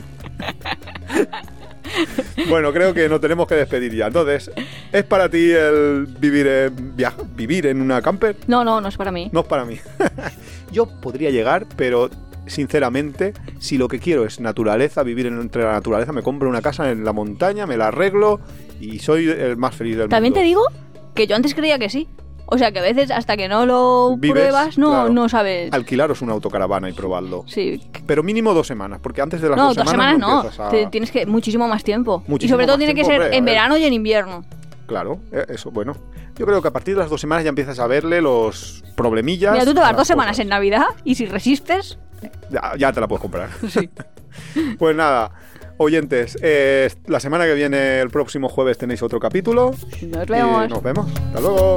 Bueno, creo que nos tenemos que despedir ya. Entonces, ¿es para ti el vivir en, vivir en una camper? No, no, no es para mí. No es para mí. Yo podría llegar, pero sinceramente, si lo que quiero es naturaleza, vivir en- entre la naturaleza, me compro una casa en la montaña, me la arreglo y soy el más feliz del También mundo. te digo que yo antes creía que sí. O sea que a veces hasta que no lo Vives, pruebas no, claro. no sabes. Alquilaros una autocaravana y probadlo. Sí. Pero mínimo dos semanas, porque antes de las No, dos dos semanas, semanas no. a- tienes que muchísimo más tiempo. y Muchísimo sobre todo tiene que ser en ver. verano y en invierno. Claro, eh, eso, bueno. Yo creo que a partir de las dos semanas ya empiezas a verle los problemillas. Mira, tú te vas dos semanas cosas. en Navidad y si resistes, Ya, ya te la puedes comprar. sí. Pues nada, oyentes, eh, la semana que viene, el próximo jueves, tenéis otro capítulo. Nos Y vemos. nos vemos. Hasta luego.